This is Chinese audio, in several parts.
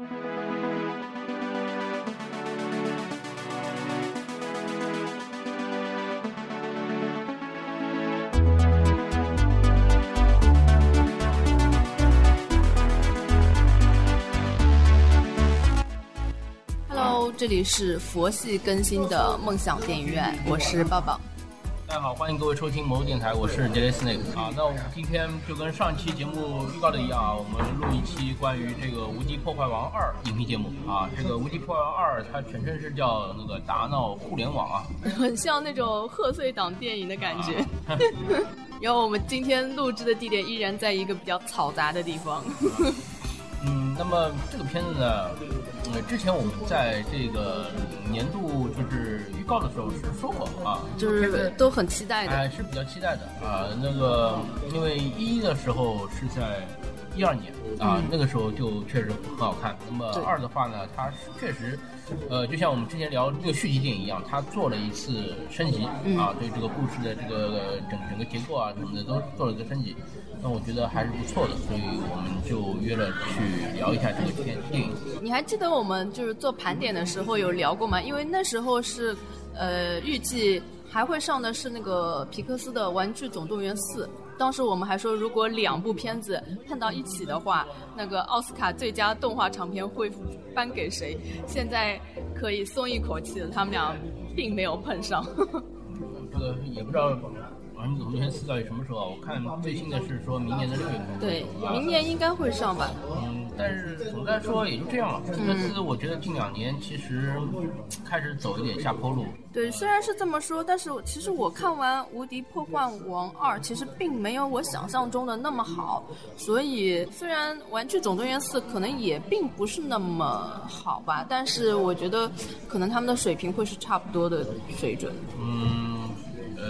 Hello，这里是佛系更新的梦想电影院，我是抱抱。好，欢迎各位收听某电台，我是 Daily Snake 啊。那我们今天就跟上期节目预告的一样啊，我们录一期关于这个《无敌破坏王二》影评节目啊。这个《无敌破坏王二》它全称是叫那个达闹互联网啊，很像那种贺岁档电影的感觉。然后我们今天录制的地点依然在一个比较嘈杂的地方。嗯，那么这个片子呢，呃，之前我们在这个年度就是预告的时候是说过啊，就是都很期待的，哎，是比较期待的啊。那个因为一的时候是在一二年啊，那个时候就确实很好看。那么二的话呢，它是确实，呃，就像我们之前聊这个续集电影一样，它做了一次升级啊，对这个故事的这个整整个结构啊什么的都做了一个升级。那我觉得还是不错的，所以我们就约了去聊一下这个片电影。你还记得我们就是做盘点的时候有聊过吗？因为那时候是，呃，预计还会上的是那个皮克斯的《玩具总动员四》。当时我们还说，如果两部片子碰到一起的话，那个奥斯卡最佳动画长片会颁给谁？现在可以松一口气了，他们俩并没有碰上。这个也不知道。玩具总动员四到底什么时候啊？我看最新的是说明年的六月份。对，明年应该会上吧。嗯，但是总的来说也就这样了。皮克斯我觉得近两年其实开始走一点下坡路。对，虽然是这么说，但是其实我看完《无敌破坏王二》，其实并没有我想象中的那么好。所以虽然《玩具总动员四》可能也并不是那么好吧，但是我觉得可能他们的水平会是差不多的水准。嗯。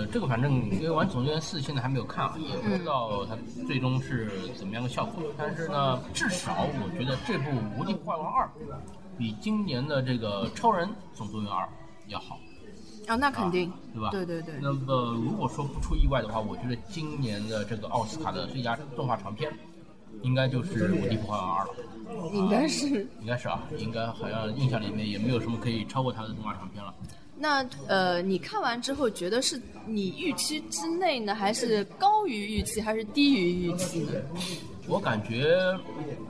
呃，这个反正因为《玩总动员四》现在还没有看啊，也不知道它最终是怎么样的效果。但是呢，至少我觉得这部《无敌破坏王二》比今年的这个《超人总动员二》要好。啊，那肯定，对吧？对对对。那么如果说不出意外的话，我觉得今年的这个奥斯卡的最佳动画长片，应该就是《无敌破坏王二》了。应该是。应该是啊，应该好像印象里面也没有什么可以超过它的动画长片了。那呃，你看完之后觉得是你预期之内呢，还是高于预期，还是低于预期呢？我感觉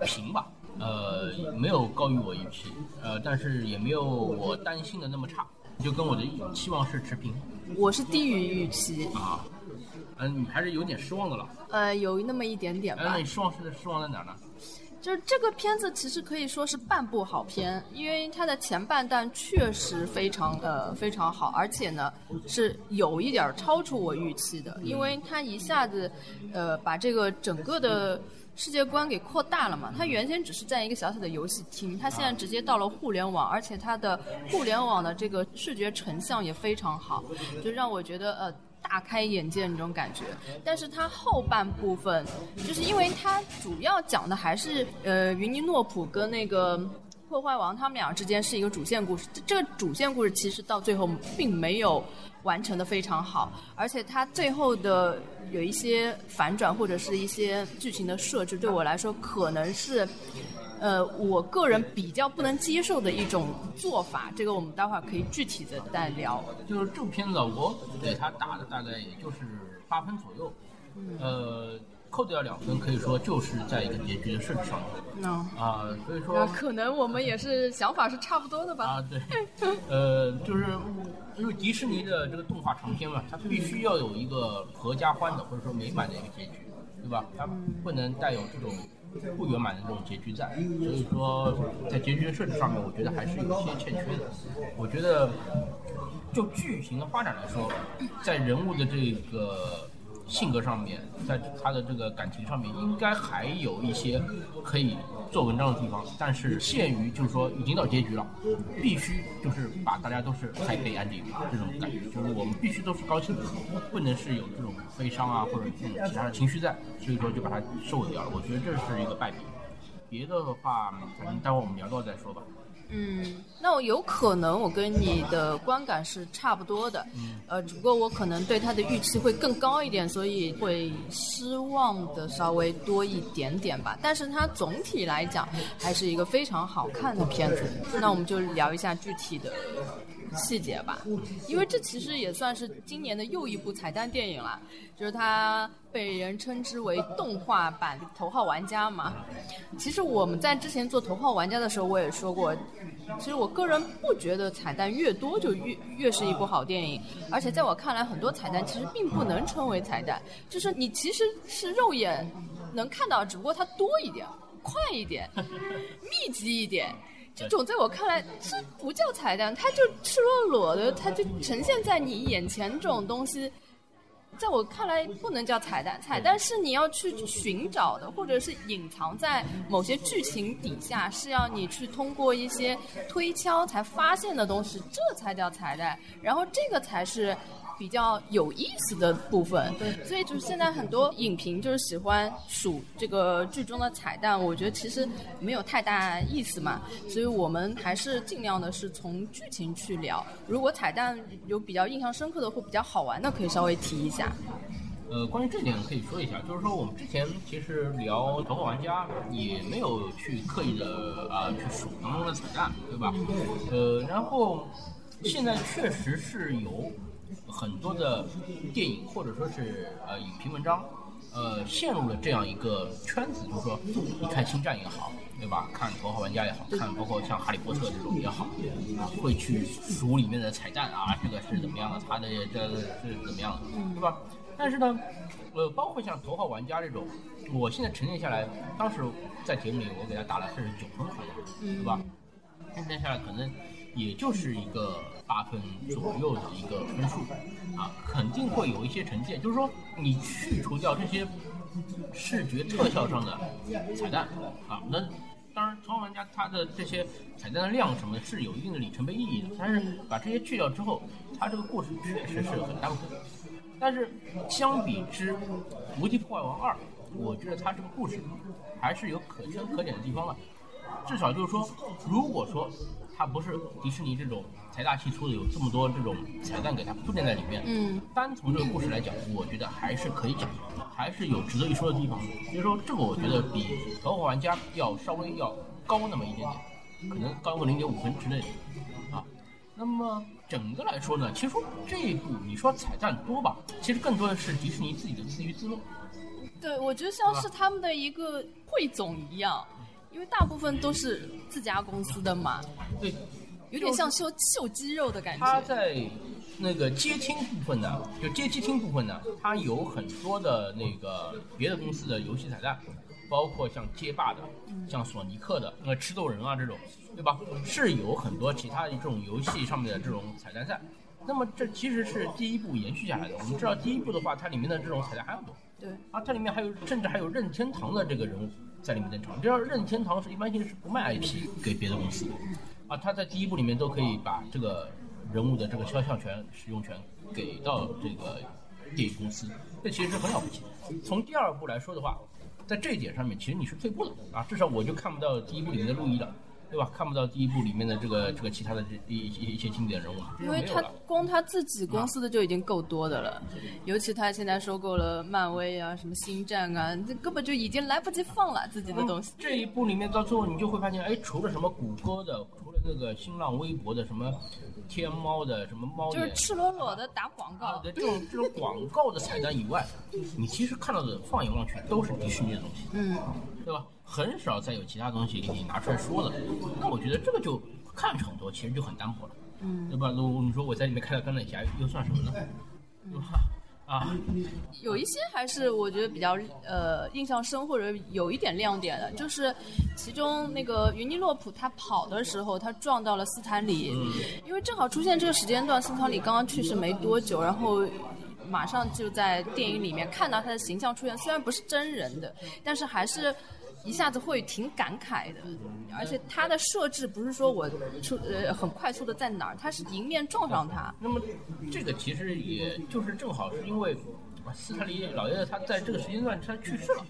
平吧，呃，没有高于我预期，呃，但是也没有我担心的那么差，就跟我的期望是持平。我是低于预期啊，嗯，你还是有点失望的了。呃，有那么一点点吧。那你失望是失望在哪呢？就是这个片子其实可以说是半部好片，因为它的前半段确实非常呃非常好，而且呢是有一点超出我预期的，因为它一下子呃把这个整个的世界观给扩大了嘛。它原先只是在一个小小的游戏厅，它现在直接到了互联网，而且它的互联网的这个视觉成像也非常好，就让我觉得呃。大开眼界那种感觉，但是它后半部分，就是因为它主要讲的还是呃云尼诺普跟那个破坏王他们俩之间是一个主线故事，这个主线故事其实到最后并没有完成的非常好，而且它最后的有一些反转或者是一些剧情的设置，对我来说可能是。呃，我个人比较不能接受的一种做法，这个我们待会儿可以具体的再聊。就是这部片子，我给他打的大概也就是八分左右，呃，扣掉两分，可以说就是在一个结局的设置上面。啊，所以说可能我们也是想法是差不多的吧。啊，对，呃，就是因为迪士尼的这个动画长片嘛，它必须要有一个合家欢的或者说美满的一个结局，对吧？它不能带有这种。不圆满的这种结局在，所以说在结局的设置上面，我觉得还是有些欠缺的。我觉得就剧情的发展来说，在人物的这个性格上面，在他的这个感情上面，应该还有一些可以。做文章的地方，但是限于就是说已经到结局了，必须就是把大家都是 happy ending 这种感觉，就是我们必须都是高兴的，不能是有这种悲伤啊或者这种其他的情绪在，所以说就把它收尾掉了。我觉得这是一个败笔。别的的话，反正待会儿我们聊到再说吧。嗯，那我有可能我跟你的观感是差不多的，呃，只不过我可能对它的预期会更高一点，所以会失望的稍微多一点点吧。但是它总体来讲还是一个非常好看的片子。那我们就聊一下具体的细节吧，因为这其实也算是今年的又一部彩蛋电影了，就是它被人称之为动画版《头号玩家》嘛。其实我们在之前做《头号玩家》的时候，我也说过。其实我个人不觉得彩蛋越多就越越是一部好电影，而且在我看来，很多彩蛋其实并不能称为彩蛋，就是你其实是肉眼能看到，只不过它多一点、快一点、密集一点，这种在我看来这不叫彩蛋，它就赤裸裸的，它就呈现在你眼前这种东西。在我看来，不能叫彩蛋。彩蛋是你要去寻找的，或者是隐藏在某些剧情底下，是要你去通过一些推敲才发现的东西，这才叫彩蛋。然后这个才是。比较有意思的部分，对，所以就是现在很多影评就是喜欢数这个剧中的彩蛋，我觉得其实没有太大意思嘛，所以我们还是尽量的是从剧情去聊。如果彩蛋有比较印象深刻的或比较好玩的，可以稍微提一下。呃，关于这点可以说一下，就是说我们之前其实聊《头号玩家》也没有去刻意的啊去数当中的彩蛋，对吧？呃，然后现在确实是有。很多的电影或者说是呃影评文章，呃陷入了这样一个圈子，就是说，你看星战也好，对吧？看头号玩家也好看，包括像哈利波特这种也好，啊，会去数里面的彩蛋啊，这个是怎么样的，它的这个是怎么样的，对吧？但是呢，呃，包括像头号玩家这种，我现在沉淀下来，当时在节目里我给他打了是九分好像，对吧？沉淀下来可能也就是一个。八分左右的一个分数，啊，肯定会有一些成见，就是说你去除掉这些视觉特效上的彩蛋，啊，那当然，超玩家他的这些彩蛋的量什么是有一定的里程碑意义的，但是把这些去掉之后，他这个故事确实是很单纯。但是相比之《无敌破坏王二》，我觉得他这个故事还是有可圈可点的地方了，至少就是说，如果说它不是迪士尼这种。财大气粗的有这么多这种彩蛋给它铺垫在里面，嗯，单从这个故事来讲，我觉得还是可以讲，还是有值得一说的地方。所以说这个我觉得比《头号玩家》要稍微要高那么一点点，可能高个零点五分之类的啊。那么整个来说呢，其实这一部你说彩蛋多吧，其实更多的是迪士尼自己的自娱自乐。对，我觉得像是他们的一个汇总一样，因为大部分都是自家公司的嘛。对。有点像秀秀肌肉的感觉。它在那个接听部分呢，就接机厅部分呢，它有很多的那个别的公司的游戏彩蛋，包括像街霸的，像索尼克的，呃，吃豆人啊这种，对吧？是有很多其他的这种游戏上面的这种彩蛋赛。那么这其实是第一部延续下来的。我们知道第一部的话，它里面的这种彩蛋还要多。对。啊，它里面还有甚至还有任天堂的这个人物在里面登场。你知道任天堂是一般性是不卖 IP 给别的公司的。啊，他在第一部里面都可以把这个人物的这个肖像权、使用权给到这个电影公司，这其实是很了不起。从第二部来说的话，在这一点上面，其实你是退步了啊，至少我就看不到第一部里面的路易了。对吧？看不到第一部里面的这个这个其他的这一一一些经典人物，因为他光他自己公司的就已经够多的了，尤其他现在收购了漫威啊，什么星战啊，这根本就已经来不及放了自己的东西。这一部里面到最后你就会发现，哎，除了什么谷歌的，除了那个新浪微博的，什么天猫的，什么猫就是赤裸裸的打广告的这种这种广告的彩蛋以外，你其实看到的放眼望去都是迪士尼的东西，嗯，对吧？很少再有其他东西给你拿出来说了，那我觉得这个就看成很多，其实就很单薄了，嗯，对吧？如你说我在里面看到钢铁侠，又算什么呢？对吧？啊，有一些还是我觉得比较呃印象深或者有一点亮点的，就是其中那个云尼洛普他跑的时候，他撞到了斯坦李，因为正好出现这个时间段，斯坦李刚刚去世没多久，然后马上就在电影里面看到他的形象出现，虽然不是真人的，但是还是。一下子会挺感慨的，而且它的设置不是说我出呃很快速的在哪儿，它是迎面撞上它。那么这个其实也就是正好是因为斯特里老爷子他在这个时间段他去世了，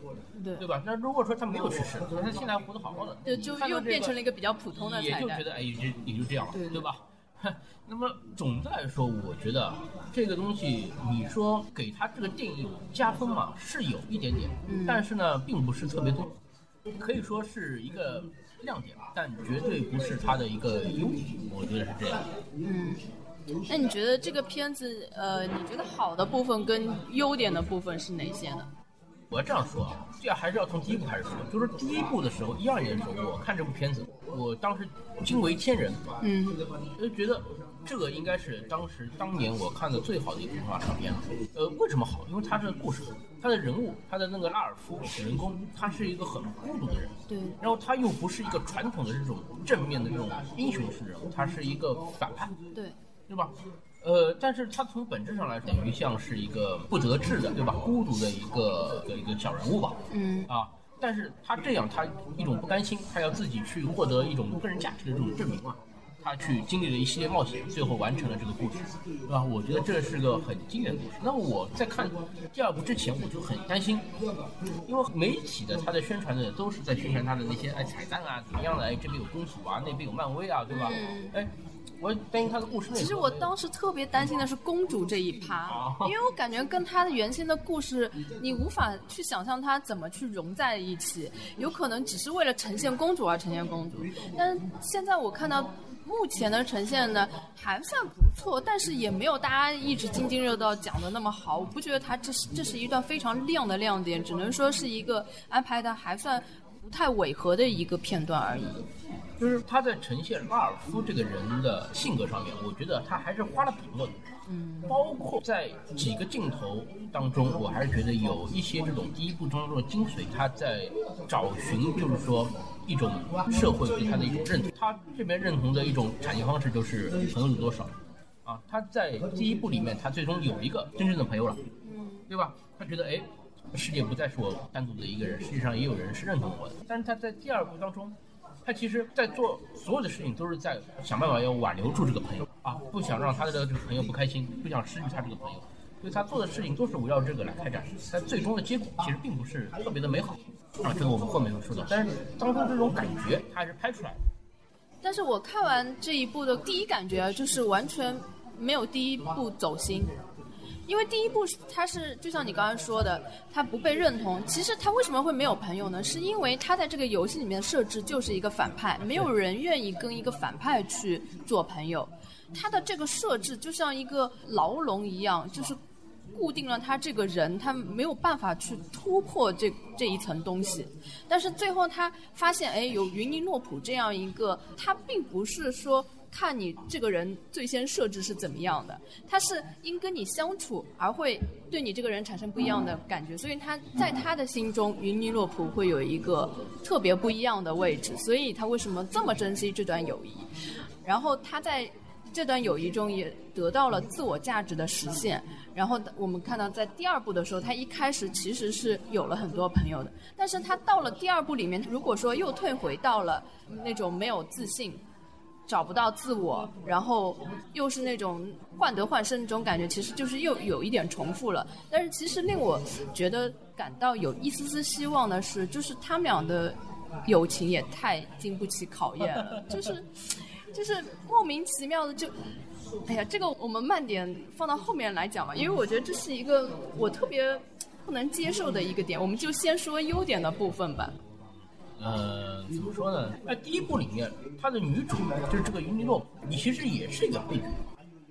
对对吧？那如果说他没有去世，那他现在活得好好的，就就又变成了一个比较普通的彩蛋也就觉。得哎，也就也就这样了，对对吧？那么总的来说，我觉得这个东西，你说给他这个电影加分嘛，是有一点点，嗯但是呢，并不是特别多，可以说是一个亮点，但绝对不是它的一个优点，我觉得是这样。嗯，那你觉得这个片子，呃，你觉得好的部分跟优点的部分是哪些呢？我要这样说啊，这还是要从第一部开始说。就是第一部的时候，一二年的时候，我看这部片子，我当时惊为天人，嗯，就觉得这个应该是当时当年我看的最好的一部动画长片了。呃，为什么好？因为它这个故事，它的人物，他的那个拉尔夫主人公，他是一个很孤独的人，对，然后他又不是一个传统的这种正面的这种英雄式人物，他是一个反派，对，对吧？呃，但是他从本质上来说，等于像是一个不得志的，对吧？孤独的一个一个小人物吧。嗯啊，但是他这样，他一种不甘心，他要自己去获得一种个人价值的这种证明嘛。他去经历了一系列冒险，最后完成了这个故事，对吧？我觉得这是个很经典的故事。那我在看第二部之前，我就很担心，因为媒体的他的宣传的都是在宣传他的那些哎彩蛋啊怎么样的，哎这边有公主啊，那边有漫威啊，对吧？嗯哎，我担心他的故事。其实我当时特别担心的是公主这一趴哦，因为我感觉跟她的原先的故事，你无法去想象她怎么去融在一起，有可能只是为了呈现公主而呈现公主。但是现在我看到目前的呈现呢，还算不错，但是也没有大家一直津津乐道讲的那么好。我不觉得它这是这是一段非常亮的亮点，只能说是一个安排的还算不太违和的一个片段而已。就是他在呈现拉尔夫这个人的性格上面，我觉得他还是花了笔墨的。嗯，包括在几个镜头当中，我还是觉得有一些这种第一部当中的精髓，他在找寻，就是说一种社会对他的一种认同。他这边认同的一种产业方式就是朋友有多少啊？他在第一部里面，他最终有一个真正的朋友了，嗯对吧？他觉得哎，世界不再是我单独的一个人，世界上也有人是认同我的。但是他在第二部当中。他其实，在做所有的事情都是在想办法要挽留住这个朋友啊，不想让他的这个朋友不开心，不想失去他这个朋友，所以他做的事情都是围绕这个来开展。但最终的结果其实并不是特别的美好啊，这个我们后面会说到。但是当中这种感觉，他还是拍出来的。但是我看完这一部的第一感觉就是完全没有第一部走心，因为第一部他是就像你刚刚说的，他不被认同。其实他为什么会没有朋友呢？是因为他在这个游戏里面的设置就是一个反派，没有人愿意跟一个反派去做朋友。他的这个设置就像一个牢笼一样，就是固定了他这个人，他没有办法去突破这这一层东西。但是最后他发现，哎，有云尼诺普这样一个，他并不是说看你这个人最先设置是怎么样的，他是因跟你相处而会对你这个人产生不一样的感觉，所以他在他的心中，云尼洛普会有一个特别不一样的位置，所以他为什么这么珍惜这段友谊？然后他在这段友谊中也得到了自我价值的实现。然后我们看到，在第二部的时候，他一开始其实是有了很多朋友的，但是他到了第二部里面，如果说又退回到了那种没有自信、找不到自我，然后又是那种患得患失那种感觉，其实就是又有一点重复了。但是其实令我觉得感到有一丝丝希望的是，就是他们俩的友情也太经不起考验了，就是。就是莫名其妙的就，哎呀，这个我们慢点放到后面来讲吧，因为我觉得这是一个我特别不能接受的一个点，我们就先说优点的部分吧。呃，怎么说呢？在第一部里面，她的女主就是这个云尼洛普，你其实也是一个配角，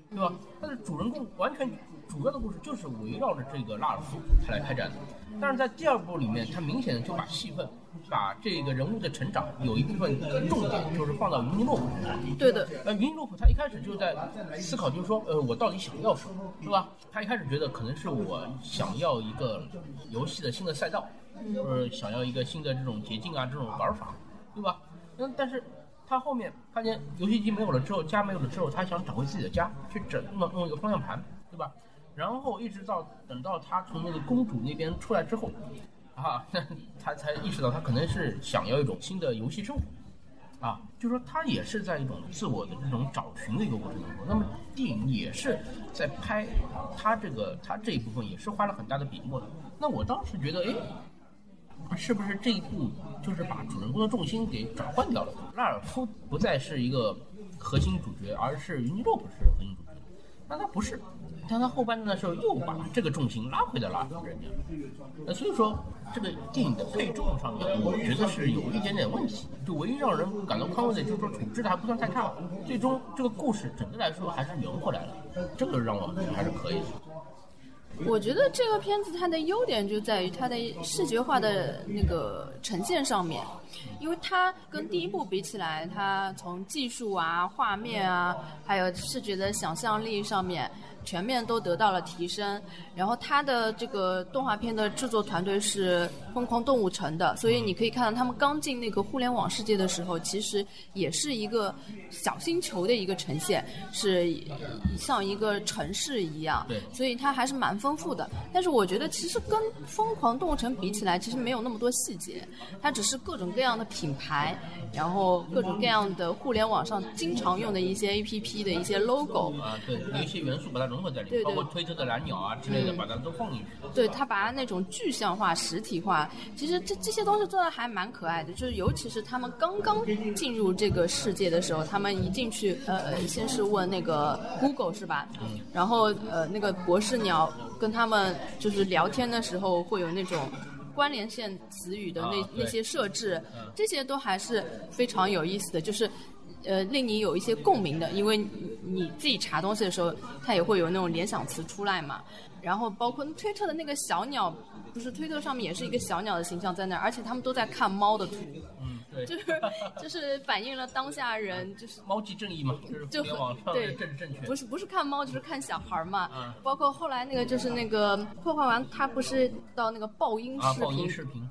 对吧？她的主人公完全主要的故事就是围绕着这个拉尔夫他来开展的。但是在第二部里面，他明显的就把戏份、把这个人物的成长有一部分重点就是放到云尼洛普身上。对的，呃，云尼洛普他一开始就在思考，就是说，呃，我到底想要什么，是吧？他一开始觉得可能是我想要一个游戏的新的赛道，或者想要一个新的这种捷径啊，这种玩法，对吧？嗯，但是他后面发现游戏机没有了之后，家没有了之后，他想找回自己的家，去整弄弄一个方向盘，对吧？然后一直到等到他从那个公主那边出来之后，啊，他才意识到他可能是想要一种新的游戏生活，啊，就说他也是在一种自我的这种找寻的一个过程当中。那么电影也是在拍他这个他这一部分也是花了很大的笔墨的。那我当时觉得，哎，是不是这一部就是把主人公的重心给转换掉了？拉尔夫不再是一个核心主角，而是云尼洛普是核心主角。那他不是，但他后半段的时候又把这个重心拉回到拉尔夫身上。那所以说，这个电影的配重上面，我觉得是有一点点问题。就唯一让人感到宽慰的，就是说处置的还不算太差。最终这个故事整个来说还是圆回来了，这个让我还是可以的。我觉得这个片子它的优点就在于它的视觉化的那个呈现上面，因为它跟第一部比起来，它从技术啊、画面啊，还有视觉的想象力上面。全面都得到了提升，然后它的这个动画片的制作团队是疯狂动物城的，所以你可以看到他们刚进那个互联网世界的时候，其实也是一个小星球的一个呈现，是像一个城市一样，对，所以它还是蛮丰富的。但是我觉得其实跟疯狂动物城比起来，其实没有那么多细节，它只是各种各样的品牌，然后各种各样的互联网上经常用的一些 APP 的一些 logo 啊，对，有一些元素把它。融合在里面，包括推车的蓝鸟啊之类的，把它都放进去。对他把它那种具象化、实体化，其实这这些东西做的还蛮可爱的。就是尤其是他们刚刚进入这个世界的时候，他们一进去，呃，先是问那个 Google 是吧？嗯。然后呃，那个博士鸟跟他们就是聊天的时候，会有那种关联线词语的那那些设置，这些都还是非常有意思的，就是。呃，令你有一些共鸣的，因为你自己查东西的时候，它也会有那种联想词出来嘛。然后包括推特的那个小鸟，不是推特上面也是一个小鸟的形象在那儿，而且他们都在看猫的图。嗯，对。就是 就是反映了当下人就是猫即正义嘛，就是网上的正正确。不是不是看猫，就是看小孩嘛。嗯。包括后来那个就是那个破坏完，他不是到那个爆音视频。啊，爆音视频。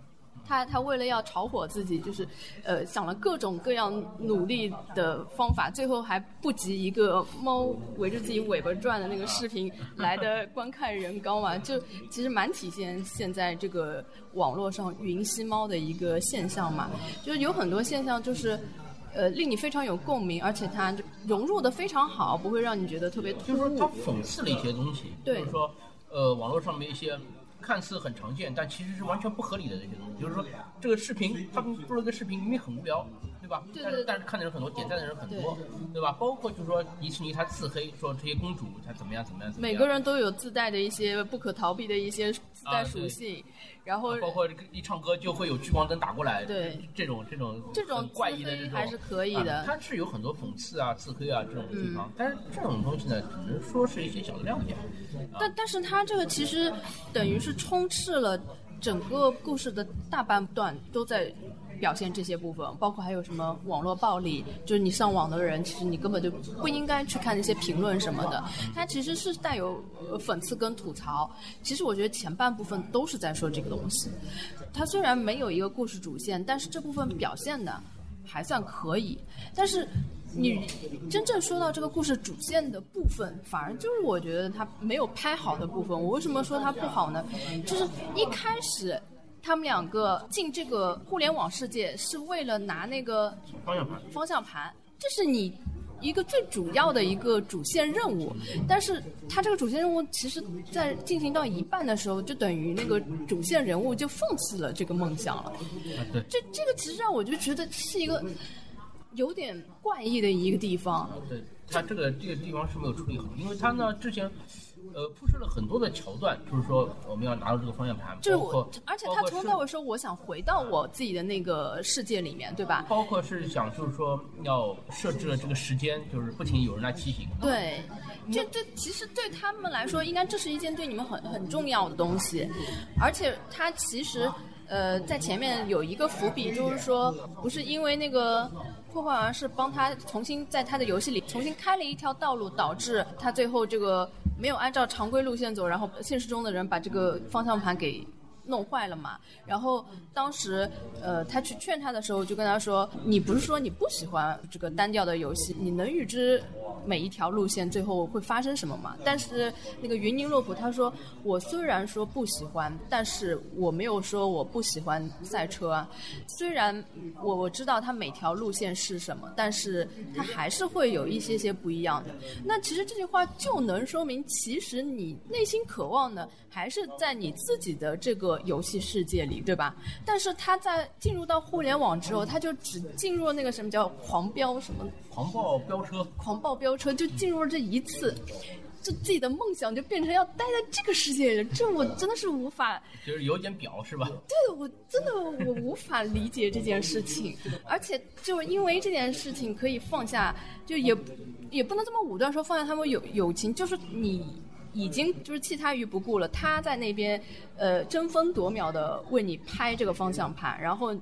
他他为了要炒火自己，就是，呃，想了各种各样努力的方法，最后还不及一个猫围着自己尾巴转的那个视频 来的观看人高嘛？就其实蛮体现现在这个网络上云吸猫的一个现象嘛。就是有很多现象，就是呃，令你非常有共鸣，而且它融入的非常好，不会让你觉得特别突兀。就是说，它讽刺了一些东西，就是说，呃，网络上面一些。看似很常见，但其实是完全不合理的这些东西。就是说，这个视频他们做了个视频，明明很无聊，对吧？对对。但是但是看的人很多，点赞的人很多，对吧？包括就是说迪士尼他自黑说这些公主她怎么样怎么样怎么样。每个人都有自带的一些不可逃避的一些自带属性，然后包括一唱歌就会有聚光灯打过来，对这种这种这种怪异的这种还是可以的。它是有很多讽刺啊、自黑啊这种地方，但是这种东西呢，只能说是一些小的亮点。但但是它这个其实等于是充斥了整个故事的大半段都在表现这些部分，包括还有什么网络暴力，就是你上网的人，其实你根本就不应该去看那些评论什么的。它其实是带有讽刺跟吐槽。其实我觉得前半部分都是在说这个东西。它虽然没有一个故事主线，但是这部分表现的还算可以。但是。你真正说到这个故事主线的部分，反而就是我觉得它没有拍好的部分。我为什么说它不好呢？就是一开始他们两个进这个互联网世界是为了拿那个方向盘，方向盘，这是你一个最主要的一个主线任务。但是他这个主线任务，其实在进行到一半的时候，就等于那个主线人物就放弃了这个梦想了。对，这这个其实让我就觉得是一个。有点怪异的一个地方，对他这个这个地方是没有处理好，因为他呢之前，呃铺设了很多的桥段，就是说我们要拿到这个方向盘，就是我，而且他从头到尾说我想回到我自己的那个世界里面，对吧？包括是想就是说要设置了这个时间，就是不停有人来提醒。对，这这其实对他们来说，应该这是一件对你们很很重要的东西，而且他其实呃在前面有一个伏笔，就是说不是因为那个。破坏王是帮他重新在他的游戏里重新开了一条道路，导致他最后这个没有按照常规路线走，然后现实中的人把这个方向盘给弄坏了嘛。然后当时呃他去劝他的时候，就跟他说：“你不是说你不喜欢这个单调的游戏？你能预知每一条路线最后会发生什么吗。但是那个云宁洛普他说，我虽然说不喜欢，但是我没有说我不喜欢赛车啊。虽然我我知道它每条路线是什么，但是它还是会有一些些不一样的。那其实这句话就能说明，其实你内心渴望的还是在你自己的这个游戏世界里，对吧？但是他在进入到互联网之后，他就只进入了那个什么叫狂飙什么狂暴飙车，狂暴飙车，就进入了这一次，就自己的梦想就变成要待在这个世界里，这我真的是无法。就是有点表是吧？对，我真的我无法理解这件事情，而且就因为这件事情可以放下，就也也不能这么武断说放下他们友友情，就是你已经就是弃他于不顾了，他在那边呃争分夺秒的为你拍这个方向盘，然后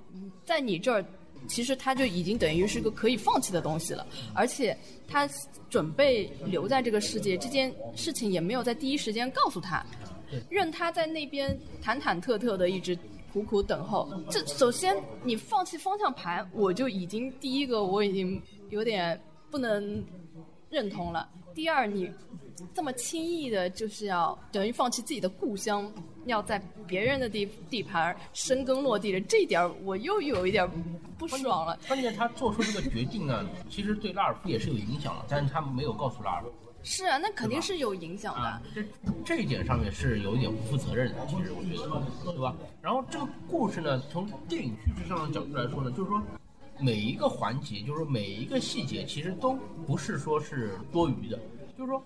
在你这儿。其实他就已经等于是个可以放弃的东西了，而且他准备留在这个世界，这件事情也没有在第一时间告诉他，任他在那边忐忐忑忑的一直苦苦等候。这首先你放弃方向盘，我就已经第一个我已经有点不能认同了。第二，你这么轻易的就是要等于放弃自己的故乡，要在别人的地地盘深耕落地的这一点儿，我又有一点不爽了。关键他做出这个决定呢，其实对拉尔夫也是有影响的，但是他没有告诉拉尔夫。是啊，那肯定是有影响的。啊，这这一点上面是有一点不负责任的，其实我觉得，对吧？然后这个故事呢，从电影叙事上的角度来说呢，就是说每一个环节，就是说每一个细节，其实都不是说是多余的。就是说，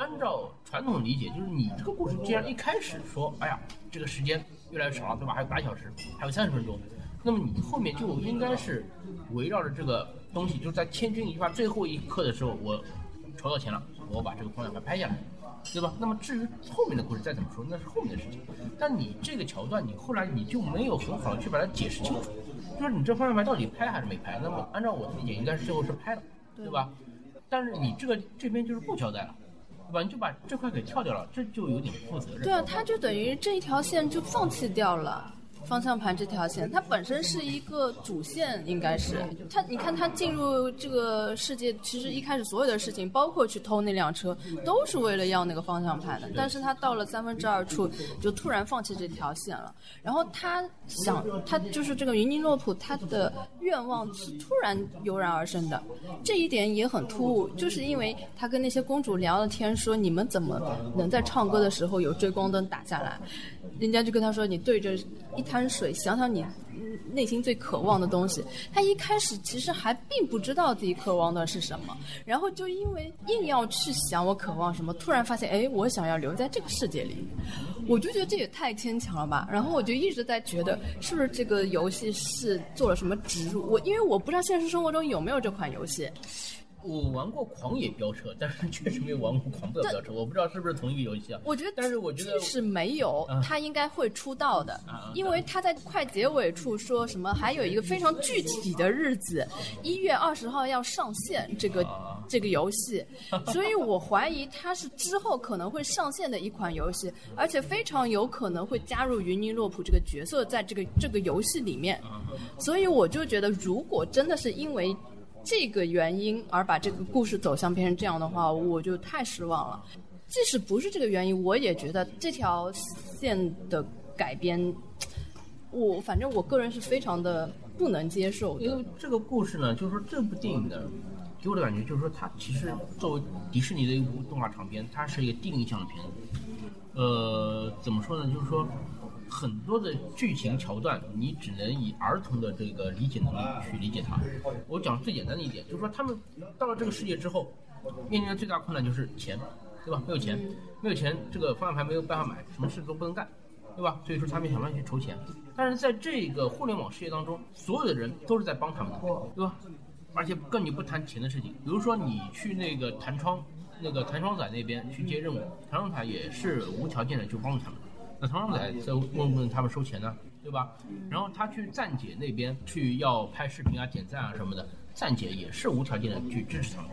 按照传统理解，就是你这个故事既然一开始说，哎呀，这个时间越来越少了，对吧？还有八小时，还有三十分钟，那么你后面就应该是围绕着这个东西，就是在千钧一发最后一刻的时候，我筹到钱了，我把这个方向盘拍下来，对吧？那么至于后面的故事再怎么说，那是后面的事情。但你这个桥段，你后来你就没有很好的去把它解释清楚，就是你这方向盘到底拍还是没拍？那么按照我的理解，应该是最后是拍了，对吧？但是你这个这边就是不交代了，对吧？你就把这块给跳掉了，这就有点不负责任。对啊，他就等于这一条线就放弃掉了。方向盘这条线，它本身是一个主线，应该是它。你看，它进入这个世界，其实一开始所有的事情，包括去偷那辆车，都是为了要那个方向盘的。但是他到了三分之二处，就突然放弃这条线了。然后他想，他就是这个云尼洛普，他的愿望是突然油然而生的。这一点也很突兀，就是因为他跟那些公主聊了天，说你们怎么能在唱歌的时候有追光灯打下来？人家就跟他说：“你对着一滩水，想想你内心最渴望的东西。”他一开始其实还并不知道自己渴望的是什么，然后就因为硬要去想我渴望什么，突然发现，哎，我想要留在这个世界里，我就觉得这也太牵强了吧。然后我就一直在觉得，是不是这个游戏是做了什么植入？我因为我不知道现实生活中有没有这款游戏。我玩过狂野飙车，但是确实没有玩过狂暴飙车。我不知道是不是同一个游戏啊？我觉得，但是我觉得是没有，他应该会出道的，因为他在快结尾处说什么，还有一个非常具体的日子，一月二十号要上线这个这个游戏，所以我怀疑他是之后可能会上线的一款游戏，而且非常有可能会加入云尼洛普这个角色在这个这个游戏里面，所以我就觉得，如果真的是因为。这个原因而把这个故事走向变成这样的话，我就太失望了。即使不是这个原因，我也觉得这条线的改编，我反正我个人是非常的不能接受的。因为这个故事呢，就是说这部电影的，给我的感觉就是说，它其实作为迪士尼的一部动画长片，它是一个定义向的片子。呃，怎么说呢？就是说。很多的剧情桥段，你只能以儿童的这个理解能力去理解它。我讲最简单的一点，就是说他们到了这个世界之后，面临的最大困难就是钱，对吧？没有钱，没有钱，这个方向盘没有办法买，什么事都不能干，对吧？所以说他们想办法去筹钱。但是在这个互联网世界当中，所有的人都是在帮他们的，对吧？而且跟你不谈钱的事情，比如说你去那个弹窗，那个弹窗仔那边去接任务，弹窗仔也是无条件的去帮助他们。那唐双仔在问问他们收钱呢，对吧？然后他去站姐那边去要拍视频啊、点赞啊什么的，站姐也是无条件的去支持他们，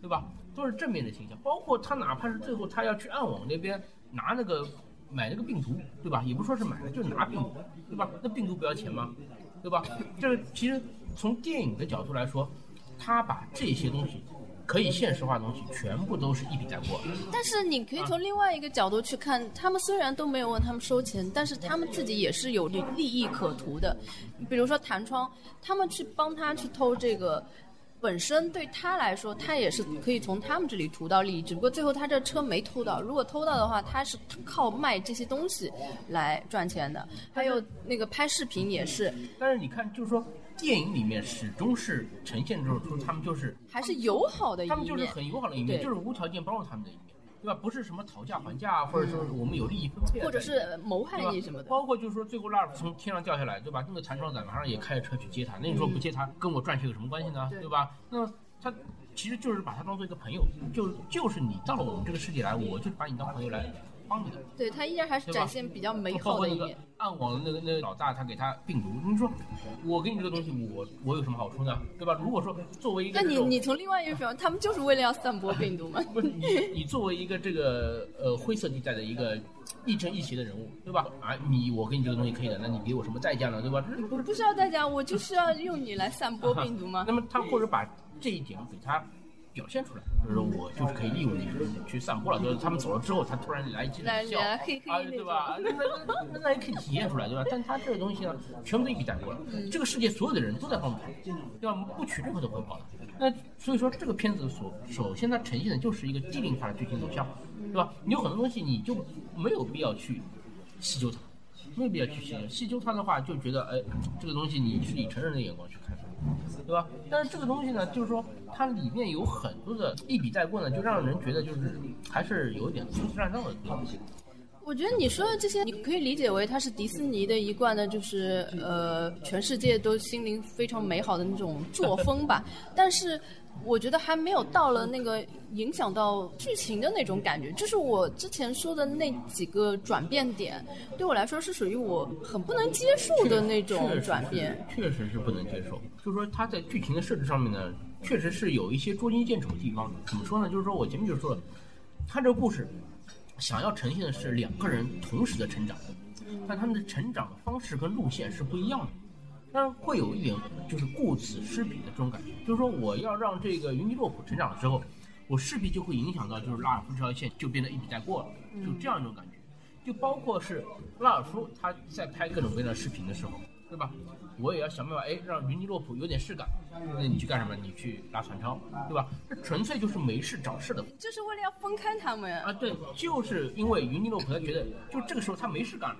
对吧？都是正面的形象。包括他哪怕是最后他要去暗网那边拿那个买那个病毒，对吧？也不说是买了，就是拿病毒，对吧？那病毒不要钱吗？对吧？这其实从电影的角度来说，他把这些东西可以现实化的东西，全部都是一笔带过。但是你可以从另外一个角度去看，他们虽然都没有问他们收钱，但是他们自己也是有利利益可图的。比如说弹窗，他们去帮他去偷这个。本身对他来说，他也是可以从他们这里图到利益，只不过最后他这车没偷到。如果偷到的话，他是靠卖这些东西来赚钱的。还有那个拍视频也是。但是你看，就是说电影里面始终是呈现出他们就是还是友好的一面，他们就是很友好的一面，就是无条件包容他们的一面。对吧？不是什么讨价还价，或者说我们有利益分配，或者是谋害你什么的。包括就是说，最后拉尔夫从天上掉下来，对吧？那个残障仔马上也开着车去接他。那你说不接他，跟我赚钱有什么关系呢？对吧？那他其实就是把他当做一个朋友，就就是你到了我们这个世界来，我就把你当朋友来。帮你的，对他依然还是展现比较美好的一面。暗网的那个那个老大，他给他病毒，你说我给你这个东西，我我有什么好处呢？对吧？如果说作为一个，那你你从另外一个方，他们就是为了要散播病毒吗？不是你你作为一个这个呃灰色地带的一个亦正亦邪的人物，对吧？啊，你我给你这个东西可以的，那你给我什么代价呢？对吧？我不需要代价，我就是要用你来散播病毒吗？那么他或者把这一点给他。表现出来，就是说我就是可以利用你去散播了。就是他们走了之后，他突然来一记笑，啊，对吧？那那也可以体验出来，对吧？但他这个东西呢，全部都一笔带过了。这个世界所有的人都在帮跑，对吧？不取任何的回报的。那所以说，这个片子所首先它呈现的就是一个既定化的剧情走向，对吧？你有很多东西你就没有必要去细究它，没有必要去细究。细究它的话，就觉得哎，这个东西你是以成人的眼光去看。对吧？但是这个东西呢，就是说它里面有很多的一笔带过呢，就让人觉得就是还是有一点粗制滥造的东西。我觉得你说的这些，你可以理解为它是迪士尼的一贯的，就是呃，全世界都心灵非常美好的那种作风吧。但是。我觉得还没有到了那个影响到剧情的那种感觉，就是我之前说的那几个转变点，对我来说是属于我很不能接受的那种转变。确实是不能接受，就是说它在剧情的设置上面呢，确实是有一些捉襟见肘的地方。怎么说呢？就是说我前面就说了，它这个故事想要呈现的是两个人同时的成长，但他们的成长的方式跟路线是不一样的。但会有一点，就是顾此失彼的这种感觉，就是说我要让这个云尼洛普成长的时候，我势必就会影响到，就是拉尔夫这条线就变得一笔带过了，就这样一种感觉。就包括是拉尔夫他在拍各种各样的视频的时候，对吧？我也要想办法，哎，让云尼洛普有点事干。那你去干什么？你去拉船超，对吧？这纯粹就是没事找事的。就是为了要分开他们啊！对，就是因为云尼洛普他觉得，就这个时候他没事干了，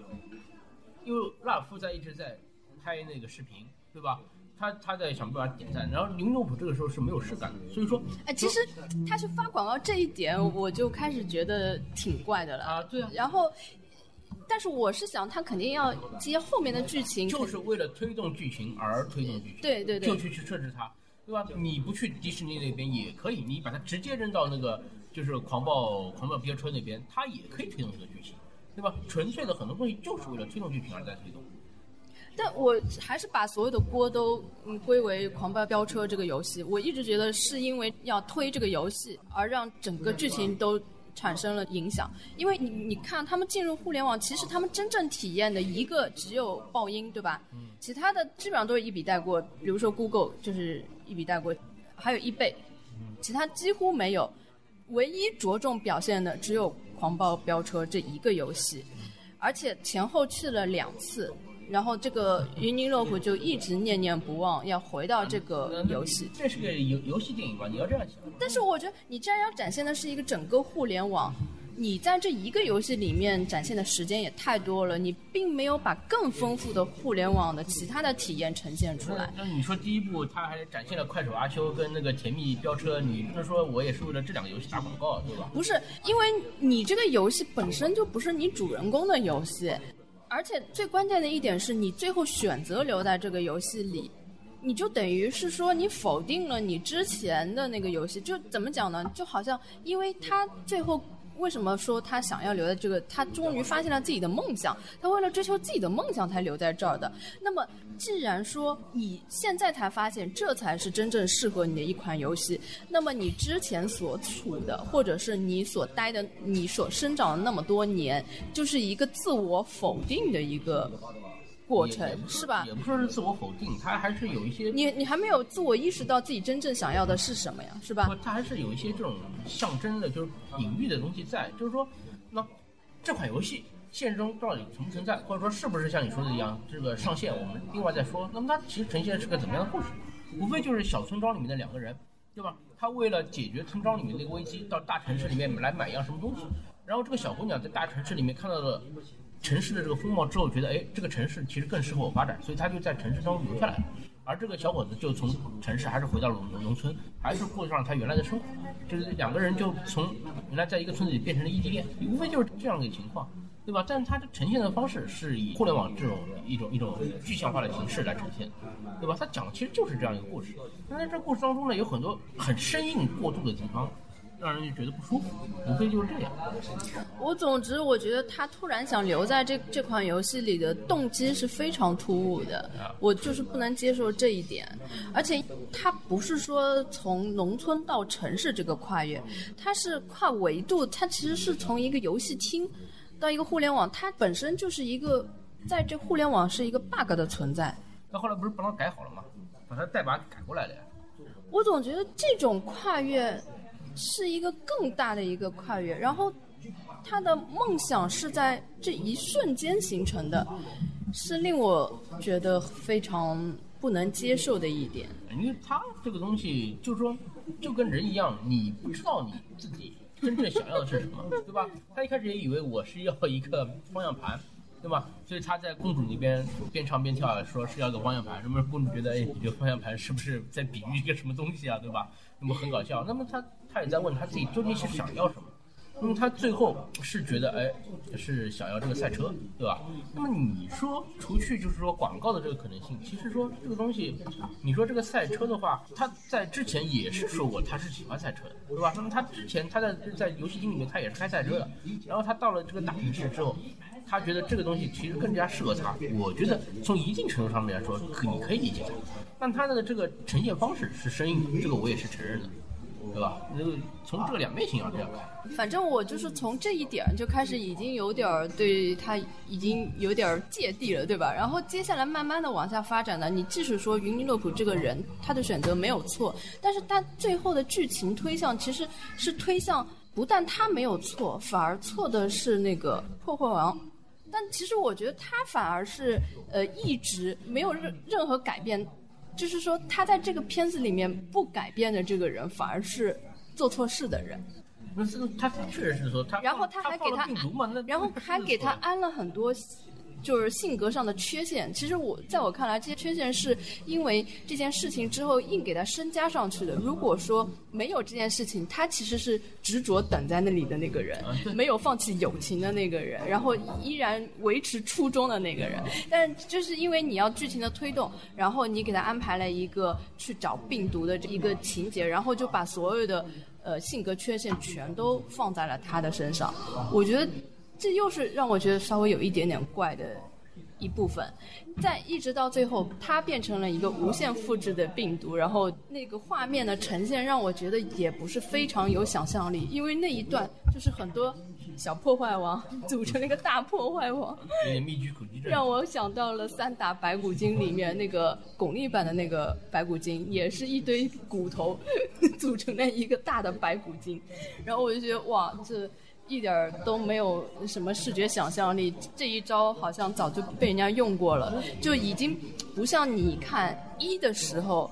因为拉尔夫在一直在。拍那个视频，对吧？他他在想办法点赞，然后林诺普这个时候是没有事干的，所以说，哎，其实他去发广告这一点，我就开始觉得挺怪的了啊，对啊。然后，但是我是想，他肯定要接后面的剧情，就是为了推动剧情而推动剧情，对对对，就去去设置它，对吧？你不去迪士尼那边也可以，你把它直接扔到那个就是狂暴狂暴飙车那边，它也可以推动这个剧情，对吧？纯粹的很多东西就是为了推动剧情而在推动。但我还是把所有的锅都嗯归为《狂暴飙车》这个游戏。我一直觉得是因为要推这个游戏，而让整个剧情都产生了影响。因为你你看，他们进入互联网，其实他们真正体验的一个只有爆音，对吧？嗯。其他的基本上都是一笔带过，比如说 Google 就是一笔带过，还有 eBay，其他几乎没有。唯一着重表现的只有《狂暴飙车》这一个游戏，而且前后去了两次。然后这个云尼洛普就一直念念不忘要回到这个游戏。这是个游游戏电影吧？你要这样想。但是我觉得你既然要展现的是一个整个互联网，你在这一个游戏里面展现的时间也太多了，你并没有把更丰富的互联网的其他的体验呈现出来。那你说第一部他还展现了快手阿修跟那个甜蜜飙车，你不能说我也是为了这两个游戏打广告，对吧？不是，因为你这个游戏本身就不是你主人公的游戏。而且最关键的一点是你最后选择留在这个游戏里，你就等于是说你否定了你之前的那个游戏，就怎么讲呢？就好像因为他最后。为什么说他想要留在这个？他终于发现了自己的梦想，他为了追求自己的梦想才留在这儿的。那么，既然说你现在才发现这才是真正适合你的一款游戏，那么你之前所处的，或者是你所待的、你所生长的那么多年，就是一个自我否定的一个过程是吧也不说是自我否定，他还是有一些你你还没有自我意识到自己真正想要的是什么呀，是吧不，？它还是有一些这种象征的，就是隐喻的东西在。就是说，那这款游戏现实中到底存不存在，或者说是不是像你说的一样，这个上线我们另外再说。那么它其实呈现的是个怎么样的故事？无非就是小村庄里面的两个人，对吧？他为了解决村庄里面的一个危机，到大城市里面来买一样什么东西。然后这个小姑娘在大城市里面看到了城市的这个风貌之后，觉得哎，这个城市其实更适合我发展，所以他就在城市当中留下来了。而这个小伙子就从城市还是回到了农农村，还是过上了他原来的生活，就是两个人就从原来在一个村子里变成了异地恋，无非就是这样的情况，对吧？但是它的呈现的方式是以互联网这种一种一种具象化的形式来呈现，对吧？它讲的其实就是这样一个故事，但在这故事当中呢，有很多很生硬过度的地方，让人就觉得不舒服，无非就是这样。我总之我觉得他突然想留在这这款游戏里的动机是非常突兀的，我就是不能接受这一点。而且他不是说从农村到城市这个跨越，它是跨维度，它其实是从一个游戏厅到一个互联网，它本身就是一个在这互联网是一个 bug 的存在。那后来不是帮他改好了吗？把他代码改过来了呀。我总觉得这种跨越是一个更大的一个跨越，然后他的梦想是在这一瞬间形成的，是令我觉得非常不能接受的一点。因为他这个东西，就是说，就跟人一样，你不知道你自己真正想要的是什么，对吧？他一开始也以为我是要一个方向盘，对吧？所以他在公主那边边唱边跳，说是要个方向盘。那么公主觉得，哎，这方向盘是不是在比喻一个什么东西啊，对吧？那么很搞笑。那么他他也在问他自己究竟是想要什么。那么他最后是觉得，哎，是想要这个赛车，对吧？那么你说，除去就是说广告的这个可能性，其实说这个东西，你说这个赛车的话，他在之前也是说过他是喜欢赛车的，对吧？那么他之前他在在游戏厅里面他也是开赛车的，然后他到了这个大城市之后，他觉得这个东西其实更加适合他。我觉得从一定程度上面来说，可你可以理解他，但他的这个呈现方式是生硬的，这个我也是承认的。对吧？那个从这个两面性上这样看，反正我就是从这一点就开始已经有点儿对他已经有点儿芥蒂了，对吧？然后接下来慢慢的往下发展呢，你即使说云尼洛普这个人他的选择没有错，但是他最后的剧情推向其实是推向不但他没有错，反而错的是那个破坏王。但其实我觉得他反而是呃一直没有任任何改变。就是说，他在这个片子里面不改变的这个人，反而是做错事的人。那是他确实是说他，然后他还给他然后还给他安了很多。就是性格上的缺陷，其实我在我看来，这些缺陷是因为这件事情之后硬给他深加上去的。如果说没有这件事情，他其实是执着等在那里的那个人，没有放弃友情的那个人，然后依然维持初衷的那个人。但就是因为你要剧情的推动，然后你给他安排了一个去找病毒的一个情节，然后就把所有的呃性格缺陷全都放在了他的身上。我觉得。这又是让我觉得稍微有一点点怪的一部分，在一直到最后，它变成了一个无限复制的病毒，然后那个画面的呈现让我觉得也不是非常有想象力，因为那一段就是很多小破坏王组成了一个大破坏王，让我想到了三打白骨精里面那个巩俐版的那个白骨精，也是一堆骨头组成了一个大的白骨精，然后我就觉得哇，这。一点儿都没有什么视觉想象力，这一招好像早就被人家用过了，就已经不像你看一的时候，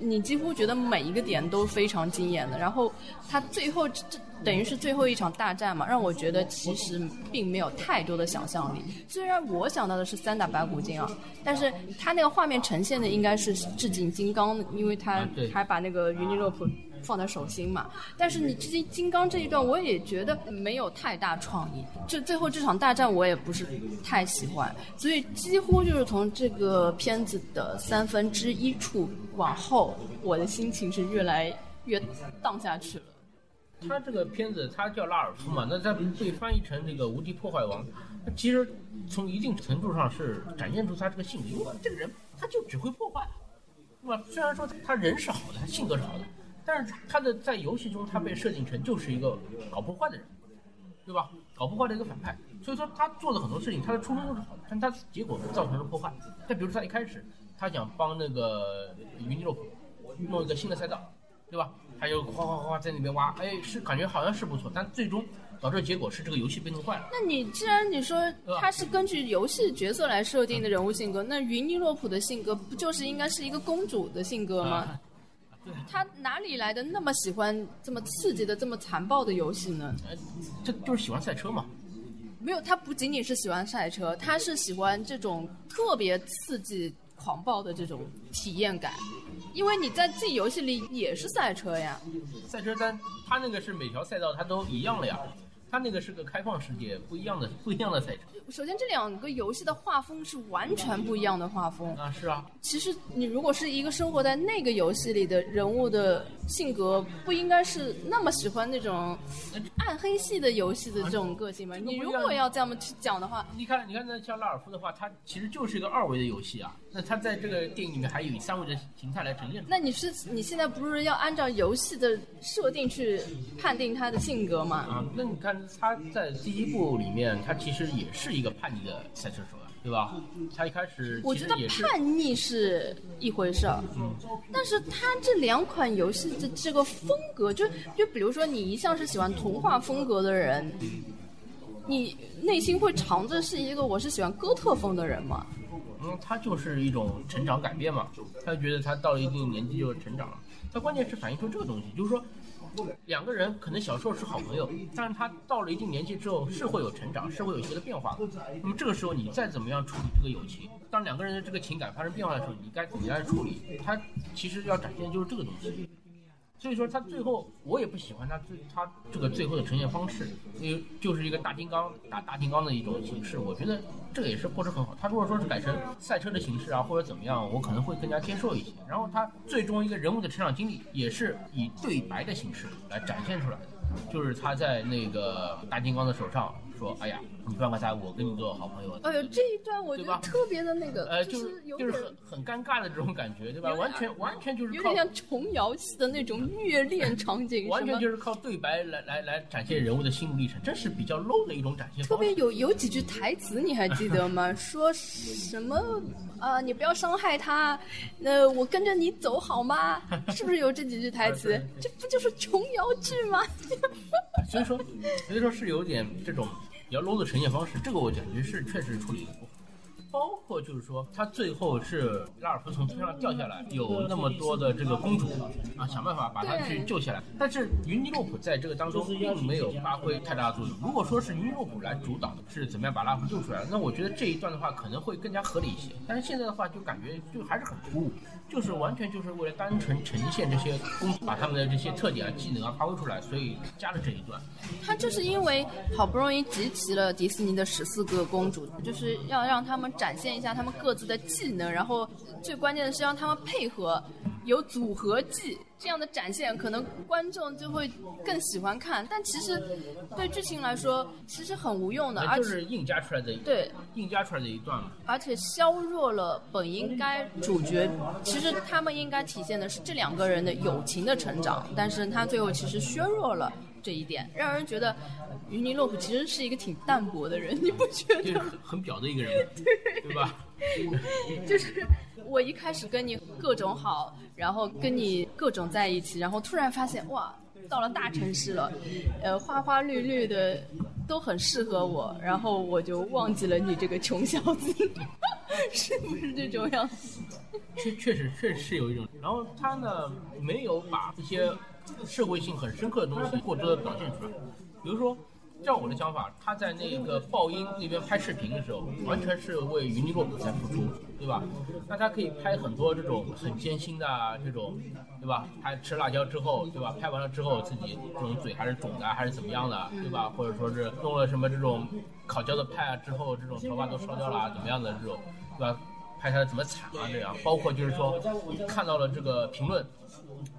你几乎觉得每一个点都非常惊艳的。然后他最后这等于是最后一场大战嘛，让我觉得其实并没有太多的想象力。虽然我想到的是三打白骨精啊，但是他那个画面呈现的应该是致敬金刚，因为他还把那个云尼洛普。放在手心嘛，但是你金金刚这一段我也觉得没有太大创意，这最后这场大战我也不是太喜欢，所以几乎就是从这个片子的三分之一处往后，我的心情是越来越荡下去了。他这个片子他叫拉尔夫嘛，那他被翻译成这个无敌破坏王，他其实从一定程度上是展现出他这个性格，因为这个人他就只会破坏，对吧？虽然说他人是好的，他性格是好的。但是他的在游戏中，他被设定成就是一个搞破坏的人，对吧？搞破坏的一个反派。所以说他做的很多事情，他的初衷都是好的，但他结果造成了破坏。再比如说他一开始他想帮那个云尼洛普弄一个新的赛道，对吧？他就哗哗哗在那边挖，哎，是感觉好像是不错，但最终导致结果是这个游戏被弄坏了。那你既然你说他是根据游戏角色来设定的人物性格，那云尼洛普的性格不就是应该是一个公主的性格吗？啊对，他哪里来的那么喜欢这么刺激的、这么残暴的游戏呢？呃，这就是喜欢赛车嘛。没有，他不仅仅是喜欢赛车，他是喜欢这种特别刺激、狂暴的这种体验感。因为你在自己游戏里也是赛车呀，赛车但他那个是每条赛道它都一样了呀，它那个是个开放世界，不一样的不一样的赛车首先这两个游戏的画风是完全不一样的画风。啊，是啊，其实你如果是一个生活在那个游戏里的人物的性格，不应该是那么喜欢那种暗黑系的游戏的这种个性吗？你如果要这么去讲的话，你看，你看，那像拉尔夫的话，它其实就是一个二维的游戏啊。那它在这个电影里面还有以三维的形态来呈现。那你是你现在不是要按照游戏的设定去判定他的性格吗？啊，那你看他在第一部里面，他其实也是一个叛逆的赛车手啊，对吧？他一开始我觉得叛逆是一回事儿，但是他这两款游戏的这个风格，就就比如说你一向是喜欢童话风格的人，你内心会藏着是一个我是喜欢哥特风的人吗？嗯，他就是一种成长改变嘛。他觉得他到了一定年纪就成长了。他关键是反映出这个东西，就是说。两个人可能小时候是好朋友，但是他到了一定年纪之后是会有成长，是会有一些的变化。那么这个时候你再怎么样处理这个友情，当两个人的这个情感发生变化的时候，你该怎么样处理？他其实要展现的就是这个东西。所以说他最后我也不喜欢他最他这个最后的呈现方式，因为就是一个大金刚打大金刚的一种形式，我觉得这个也是不是很好。他如果说是改成赛车的形式啊，或者怎么样，我可能会更加接受一些。然后他最终一个人物的成长经历也是以对白的形式来展现出来的，就是他在那个大金刚的手上说：“哎呀，你放开他，我跟你做好朋友。”哎呦，这一段我觉得特别的那个，呃，就就是就是很很尴尬的这种感觉，对吧？完全完全就是有点像琼瑶戏的那种虐恋 场景，完全就是靠对白来来来展现人物的心路历程，这是比较 low 的一种展现。特别有有几句台词你还记得吗？说什么啊、你不要伤害他，那、我跟着你走好吗？是不是有这几句台词？这不就是琼瑶剧吗？所以说，所以说是有点这种比较 low 的呈现方式，这个我感觉是确实处理的不好。包括就是说，他最后是拉尔夫从天上掉下来，有那么多的这个公主啊，想办法把他去救下来。但是云尼洛普在这个当中并没有发挥太大的作用。如果说是云尼洛普来主导的是怎么样把拉尔夫救出来，那我觉得这一段的话可能会更加合理一些。但是现在的话就感觉就还是很突兀，就是完全就是为了单纯呈现这些公主把他们的这些特点啊、技能啊发挥出来，所以加了这一段。他就是因为好不容易集齐了迪士尼的十四个公主，就是要让他们展现一下他们各自的技能，然后最关键的是让他们配合，有组合技这样的展现，可能观众就会更喜欢看。但其实对剧情来说，其实很无用的，而且就是硬加出来的，对，硬加出来的一段嘛。而且削弱了本应该主角，其实他们应该体现的是这两个人的友情的成长，但是他最后其实削弱了这一点，让人觉得于尼洛普其实是一个挺淡薄的人，你不觉就是得？很很表的一个人，对吧？就是我一开始跟你各种好，然后跟你各种在一起，然后突然发现哇，到了大城市了，呃，花花绿绿的都很适合我，然后我就忘记了你这个穷小子，是不是这种样子？确确实确实是有一种，然后他呢没有把一些社会性很深刻的东西过多的表现出来，比如说。照我的想法，他在那个爆音那边拍视频的时候，完全是为云尼洛普在付出，对吧？那他可以拍很多这种很艰辛的这种，对吧？拍吃辣椒之后，对吧？拍完了之后自己这种嘴还是肿的，还是怎么样的，对吧？或者说是弄了什么这种烤焦的派啊之后，这种头发都烧掉了，怎么样的这种，对吧？拍他怎么惨啊这样，包括就是说看到了这个评论，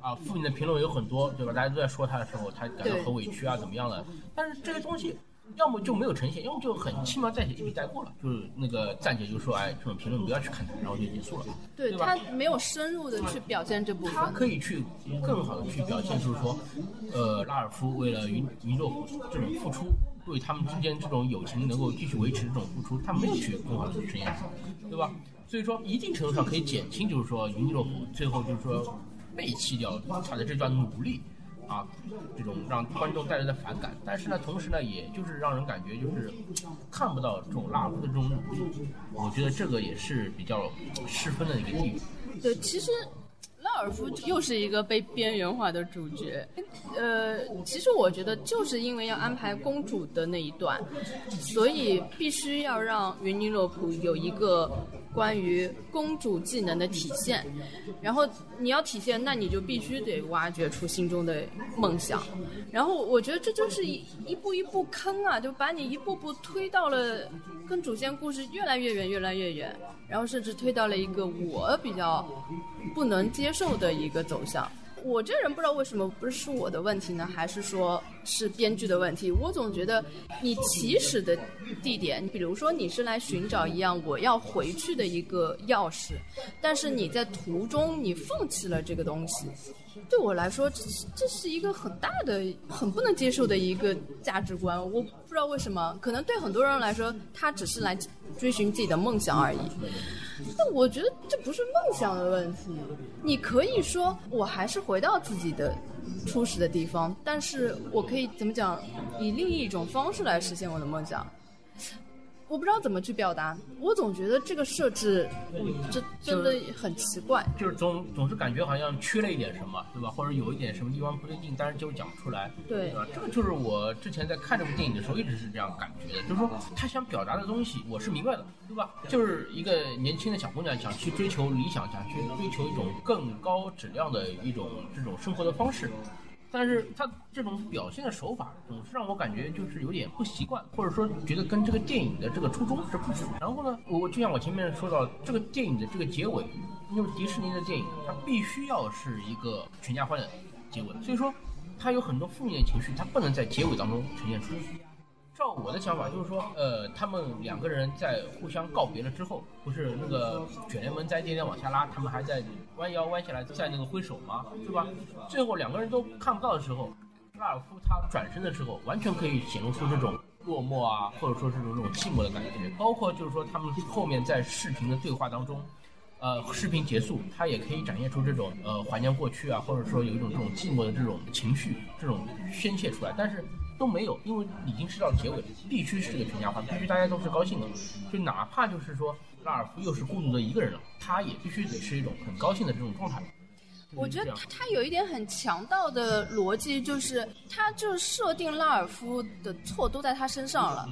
啊，负面的评论有很多，对吧？大家都在说他的时候，他感到很委屈啊，怎么样的？但是这个东西要么就没有呈现，要么就很轻描淡写一笔带过了，就是那个站姐就说，哎，这种评论不要去看它，然后就结束了，对吧他？没有深入的去表现这部分他。可以去更好的去表现，就是说，呃，拉尔夫为了云云洛普这种付出，为他们之间这种友情能够继续维持这种付出，他没有去更好的去呈现，对吧？所以说，一定程度上可以减轻，就是说云尼洛夫最后就是说背弃掉他的这段努力。啊，这种让观众带来的反感，但是呢，同时呢，也就是让人感觉就是看不到这种拉夫的这种努力，我觉得这个也是比较失分的一个地方。对，其实拉尔夫又是一个被边缘化的主角。呃，其实我觉得就是因为要安排公主的那一段，所以必须要让云尼洛普有一个。关于公主技能的体现，然后你要体现，那你就必须得挖掘出心中的梦想。然后我觉得这就是一一步一步坑啊，就把你一步步推到了跟主线故事越来越远，越来越远，然后甚至推到了一个我比较不能接受的一个走向。我这人不知道为什么不是我的问题呢，还是说是编剧的问题？我总觉得你起始的地点，比如说你是来寻找一样我要回去的一个钥匙，但是你在途中你放弃了这个东西，对我来说，这是这是一个很大的、很不能接受的一个价值观。我不知道为什么，可能对很多人来说，他只是来追寻自己的梦想而已。但我觉得这不是梦想的问题，你可以说我还是回到自己的初始的地方，但是我可以怎么讲，以另一种方式来实现我的梦想。我不知道怎么去表达，我总觉得这个设置，这真的很奇怪。就是总总是感觉好像缺了一点什么，对吧？或者有一点什么地方不对劲，但是就是讲不出来，对吧？这个就是我之前在看这部电影的时候一直是这样感觉的，就是说他想表达的东西我是明白的，对吧？就是一个年轻的小姑娘想去追求理想，想去追求一种更高质量的一种这种生活的方式。但是他这种表现的手法总是让我感觉就是有点不习惯，或者说觉得跟这个电影的这个初衷是不符。然后呢，我就像我前面说到，这个电影的这个结尾，因为迪士尼的电影它必须要是一个全家欢的结尾，所以说它有很多负面情绪，它不能在结尾当中呈现出。照我的想法，就是说，呃，他们两个人在互相告别了之后，不是那个卷帘门在一点点往下拉，他们还在弯腰弯下来在那个挥手吗？是吧？最后两个人都看不到的时候，拉尔夫他转身的时候，完全可以显露出这种落寞啊，或者说是这种寂寞的感觉。包括就是说他们后面在视频的对话当中，呃，视频结束，他也可以展现出这种呃怀念过去啊，或者说有一种这种寂寞的这种情绪，这种宣泄出来，但是。都没有，因为已经是到结尾，必须是个全家欢，必须大家都是高兴的。就哪怕就是说拉尔夫又是孤独的一个人了，他也必须得是一种很高兴的这种状态。我觉得他他有一点很强盗的逻辑，就是他就设定拉尔夫的错都在他身上了。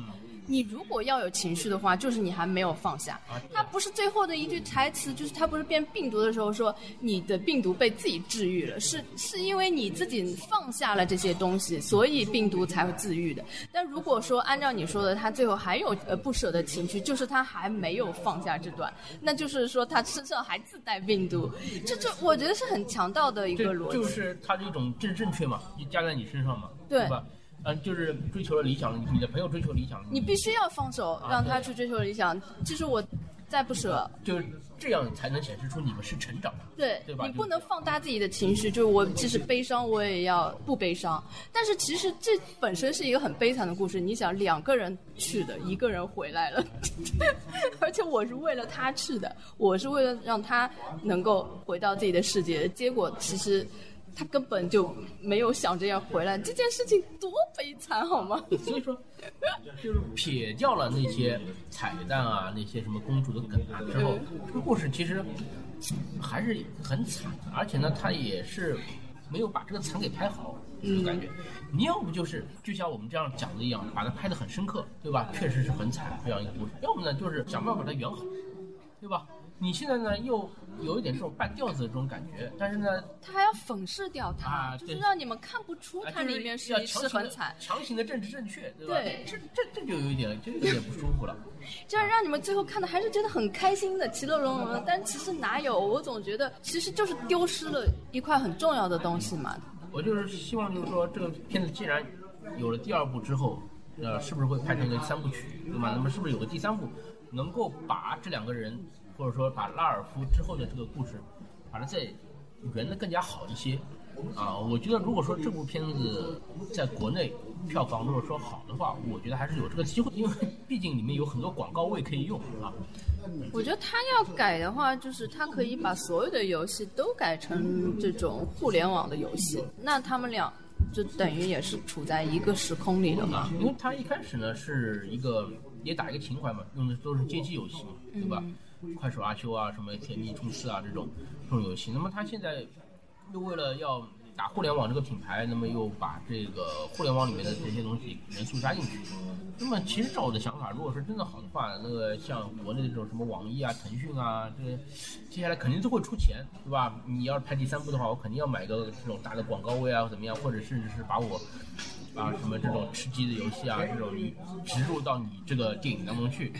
你如果要有情绪的话，就是你还没有放下。他不是最后的一句台词，就是他不是变病毒的时候说你的病毒被自己治愈了，是是因为你自己放下了这些东西，所以病毒才会自愈的。但如果说按照你说的，他最后还有呃不舍的情绪，就是他还没有放下这段，那就是说他身上还自带病毒。这这我觉得是很强盗的一个逻辑，就是他这种正正确嘛，就加在你身上嘛，对吧？嗯，就是追求了理想，你的朋友追求理想，你必须要放手，让他去追求理想。其实我再不舍，就这样才能显示出你们是成长，对对吧？你不能放大自己的情绪，就是我即使悲伤，我也要不悲伤。但是其实这本身是一个很悲惨的故事。你想，两个人去的，一个人回来了，而且我是为了他去的，我是为了让他能够回到自己的世界。结果其实。他根本就没有想着要回来，这件事情多悲惨，好吗？所以说，就是撇掉了那些彩蛋啊，那些什么公主的梗啊之后，这个故事其实还是很惨的，而且呢，他也是没有把这个惨给拍好，就感觉你要不就是就像我们这样讲的一样，把它拍得很深刻，对吧？确实是很惨这样一个故事，要么呢就是想办法把它圆好，对吧？你现在呢又有一点这种半吊子的这种感觉，但是呢，他还要粉饰掉它，就是让你们看不出它里面是是很惨，强行的政治正确，对吧？对，这这这就有一点，就有点不舒服了。这样让你们最后看的还是觉得很开心的，其乐融融的。但其实哪有？我总觉得其实就是丢失了一块很重要的东西嘛。我就是希望，就是说这个片子既然有了第二部之后，呃，是不是会拍成一个三部曲，对吗？那么是不是有个第三部，能够把这两个人？或者说把拉尔夫之后的这个故事，把它再圆的更加好一些，啊，我觉得如果说这部片子在国内票房如果说好的话，我觉得还是有这个机会，因为毕竟里面有很多广告位可以用啊。我觉得他要改的话，就是他可以把所有的游戏都改成这种互联网的游戏，那他们俩就等于也是处在一个时空里了嘛。因为他一开始呢是一个也打一个情怀嘛，用的都是街机游戏嘛，对吧？快手阿秋啊，什么甜蜜冲刺啊这种这种游戏，那么他现在又为了要打互联网这个品牌，那么又把这个互联网里面的这些东西元素加进去。那么其实照我的想法，如果是真的好的话，那个像国内的这种什么网易啊、腾讯啊，这些接下来肯定都会出钱，对吧？你要是拍第三部的话，我肯定要买个这种大的广告位啊，怎么样，或者甚至是把我啊什么这种吃鸡的游戏啊，这种植入到你这个电影当中去，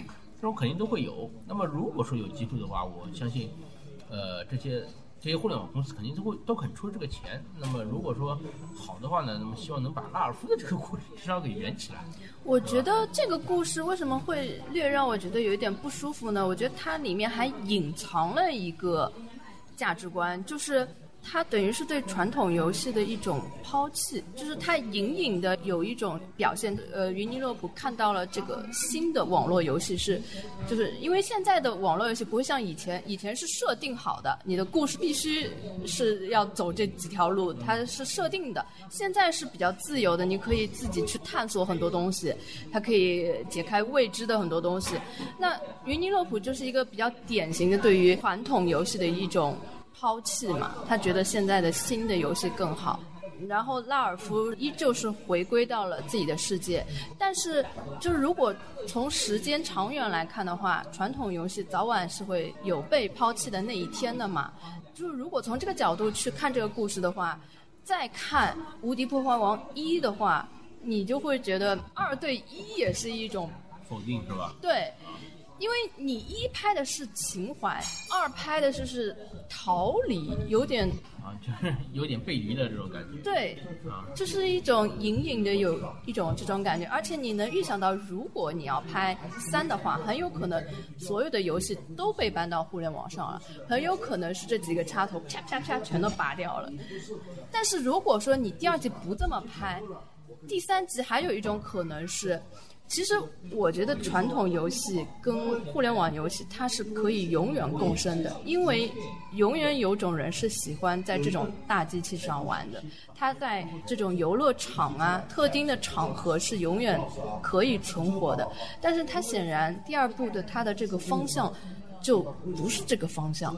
这种肯定都会有。那么如果说有基础的话，我相信，呃，这些。这些互联网公司肯定都会都肯出这个钱。那么如果说好的话呢，那么希望能把拉尔夫的这个故事 至少给圆起来。我觉得这个故事为什么会略让我觉得有一点不舒服呢？我觉得它里面还隐藏了一个价值观，就是。它等于是对传统游戏的一种抛弃，就是它隐隐的有一种表现。呃，云尼洛普看到了这个新的网络游戏是，就是因为现在的网络游戏不会像以前，以前是设定好的，你的故事必须是要走这几条路，它是设定的。现在是比较自由的，你可以自己去探索很多东西，它可以解开未知的很多东西。那云尼洛普就是一个比较典型的对于传统游戏的一种。抛弃嘛，他觉得现在的新的游戏更好。然后拉尔夫依旧是回归到了自己的世界，但是就是如果从时间长远来看的话，传统游戏早晚是会有被抛弃的那一天的嘛。就是如果从这个角度去看这个故事的话，再看《无敌破坏王一》的话，你就会觉得二对一也是一种否定，是吧？对。因为你一拍的是情怀，二拍的就是逃离，有点啊，就是 有点背离的这种感觉。对，啊，就是一种隐隐的有一种这种感觉，而且你能预想到，如果你要拍三的话，很有可能所有的游戏都被搬到互联网上了，很有可能是这几个插头啪啪啪全都拔掉了。但是如果说你第二集不这么拍，第三集还有一种可能是。其实我觉得传统游戏跟互联网游戏它是可以永远共生的，因为永远有种人是喜欢在这种大机器上玩的，他在这种游乐场啊、特定的场合是永远可以存活的。但是它显然第二部的它的这个方向就不是这个方向。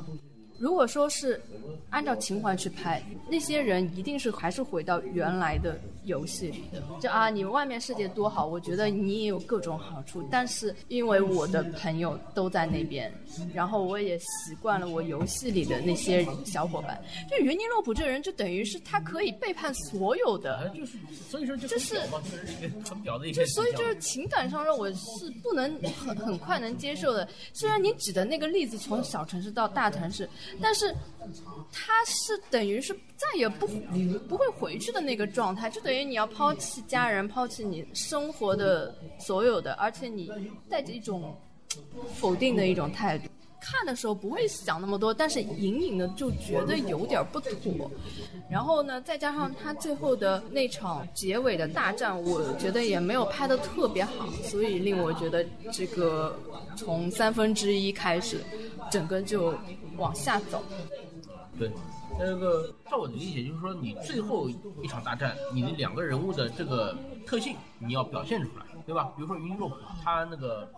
如果说是按照情怀去拍，那些人一定是还是回到原来的游戏里的。就啊，你们外面世界多好，我觉得你也有各种好处。但是因为我的朋友都在那边，然后我也习惯了我游戏里的那些小伙伴。就云尼洛普这人，就等于是他可以背叛所有的，就是所以说就是很表的一个。所以就是情感上让我是不能很很快能接受的。虽然你举的那个例子从小城市到大城市。但是，他是等于是再也不不会回去的那个状态，就等于你要抛弃家人，抛弃你生活的所有的，而且你带着一种否定的一种态度。看的时候不会想那么多，但是隐隐的就觉得有点不妥。然后呢，再加上他最后的那场结尾的大战，我觉得也没有拍的特别好，所以令我觉得这个从三分之一开始，整个就往下走。对，那个照我的理解就是说，你最后一场大战，你的两个人物的这个特性你要表现出来，对吧？比如说云若普，他那个。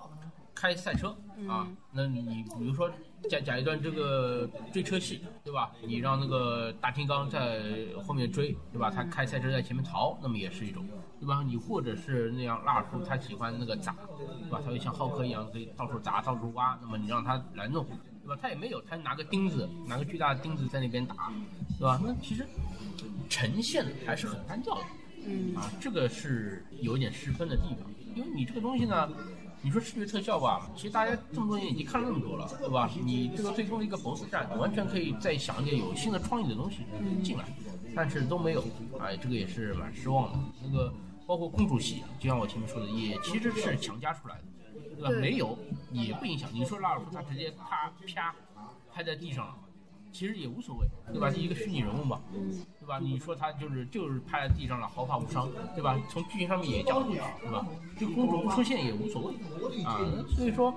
开赛车啊，那你比如说讲讲一段这个追车戏，对吧？你让那个大金刚在后面追，对吧？他开赛车在前面逃，那么也是一种，对吧？你或者是那样，拉尔夫他喜欢那个砸，对吧？他就像浩克一样可以到处砸、到处挖，那么你让他来弄，对吧？他也没有，他拿个钉子，拿个巨大的钉子在那边打，对吧？那其实呈现还是很单调的，嗯啊，这个是有一点失分的地方，因为你这个东西呢。你说视觉特效吧，其实大家这么多年已经看了那么多了，对吧？你这个最终的一个 BOSS 战，完全可以再想一点有新的创意的东西进来，但是都没有，哎，这个也是蛮失望的。那个包括公主戏，就像我前面说的，也其实是强加出来的，对吧？没有也不影响。你说拉尔夫他直接啪啪拍在地上，其实也无所谓，对吧？一个虚拟人物嘛，对吧？你说他就是就是拍在地上了，毫发无伤，对吧？从剧情上面也讲过去，对吧？这个公主不出现也无所谓啊，所以说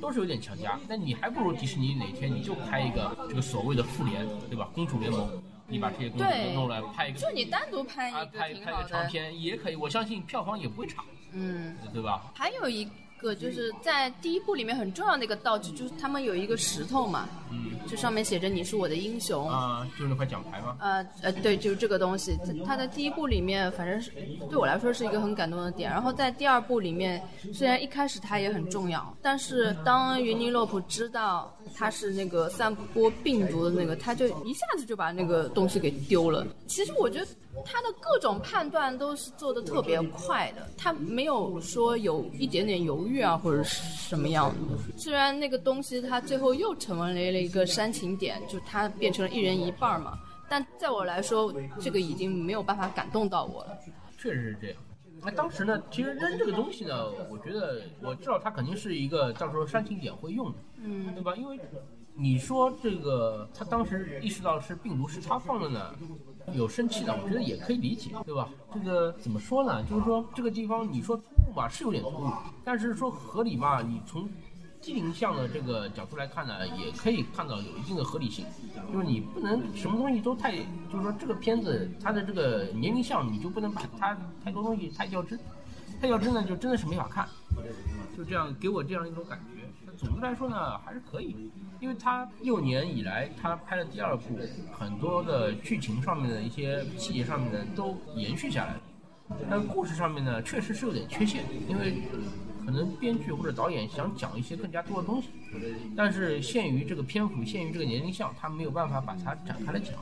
都是有点强加。那你还不如迪士尼哪天你就拍一个这个所谓的复联，对吧？公主联盟，你把这些公主都弄来拍一个，就你单独拍一个啊个拍拍个长。片也可以，我相信票房也不会差，嗯，对吧？还有一个就是在第一部里面很重要的一个道具，就是他们有一个石头嘛，嗯就上面写着你是我的英雄。啊，就是那块奖牌吗。呃呃，对，就是这个东西，它它在第一部里面，反正是对我来说是一个很感动的点。然后在第二部里面，虽然一开始它也很重要，但是当云尼洛普知道他是那个散播病毒的那个，他就一下子就把那个东西给丢了。其实我觉得他的各种判断都是做的特别快的，他没有说有一点点犹豫啊或者是什么样的。虽然那个东西它最后又成为了一个煽情点，就它变成了一人一半嘛。但在我来说，这个已经没有办法感动到我了。确实是这样。那当时呢，其实扔这个东西呢，我觉得我知道它肯定是一个到时候煽情点会用的，嗯，对吧？因为你说这个他当时意识到是病毒是他放的呢，有生气的，我觉得也可以理解，对吧？这个怎么说呢？就是说这个地方你说突兀吧，是有点突兀，但是说合理嘛，你从机灵向的这个角度来看呢，也可以看到有一定的合理性，就是你不能什么东西都太，就是说这个片子它的这个年龄向，你就不能把它太多东西太较真，太较真呢就真的是没法看，就这样给我这样一种感觉。总的来说呢，还是可以，因为他六年以来他拍了第二部，很多的剧情上面的一些细节上面呢都延续下来了。但故事上面呢，确实是有点缺陷，因为可能编剧或者导演想讲一些更加多的东西，但是限于这个篇幅，限于这个年龄项，他没有办法把它展开来讲。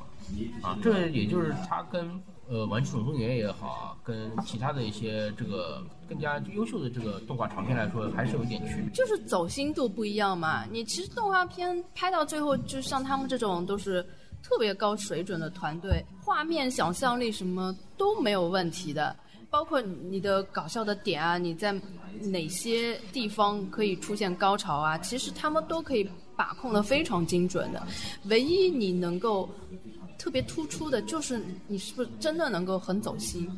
啊，这也就是他跟呃《玩具总动员》也好，跟其他的一些这个更加优秀的这个动画长片来说，还是有一点区别。就是走心度不一样嘛。你其实动画片拍到最后，就像他们这种都是特别高水准的团队，画面想象力什么都没有问题的。包括你的搞笑的点啊，你在哪些地方可以出现高潮啊？其实他们都可以把控的非常精准的。唯一你能够特别突出的就是你是不是真的能够很走心。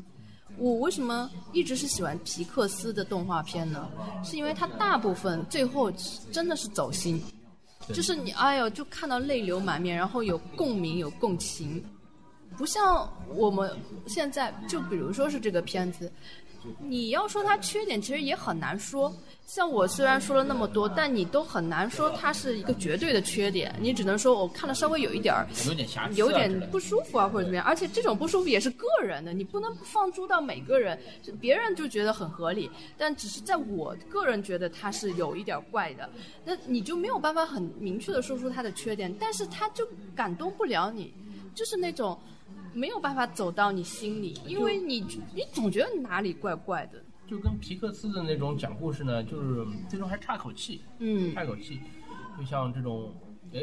我为什么一直是喜欢皮克斯的动画片呢？是因为它大部分最后真的是走心，就是你哎呦就看到泪流满面，然后有共鸣有共情，不像我们现在就比如说是这个片子，你要说它缺点其实也很难说。像我虽然说了那么多，但你都很难说它是一个绝对的缺点，你只能说我看了稍微有一点儿有点瑕疵、啊，有点不舒服啊，或者怎么样。而且这种不舒服也是个人的，你不能放诸到每个人，别人就觉得很合理，但只是在我个人觉得它是有一点怪的，那你就没有办法很明确的说出它的缺点，但是它就感动不了你，就是那种没有办法走到你心里，因为你你总觉得哪里怪怪的。就跟皮克斯的那种讲故事呢，就是最终还差口气，嗯，差口气。就像这种，哎，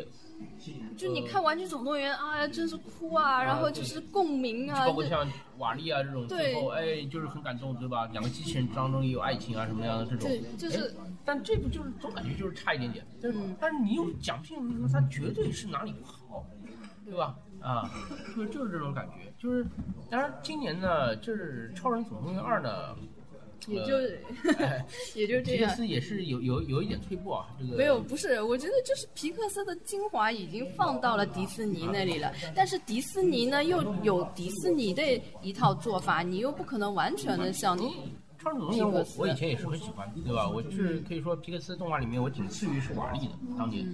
就你看《玩具总动员》啊，真是哭啊，然后就是共鸣啊，就包括像瓦力啊这种，对最后哎就是很感动，对吧？两个机器人当中也有爱情啊什么样的这种，对就是哎但这部就是总感觉就是差一点点，但是、嗯但是你又讲不清楚说它绝对是哪里不好，对吧？啊，就是就是这种感觉，就是当然今年呢，就是《超人总动员二》呢。也就、哎 也就这样。皮克斯也是有有有一点退步啊，这个没有，不是，我觉得就是皮克斯的精华已经放到了迪士尼那里了，但是迪士尼呢又有迪士尼的一套做法，你又不可能完全的像你。超人总动员我皮克斯我以前也是很喜欢，对吧？我是可以说皮克斯动画里面我仅次于是瓦力的当年，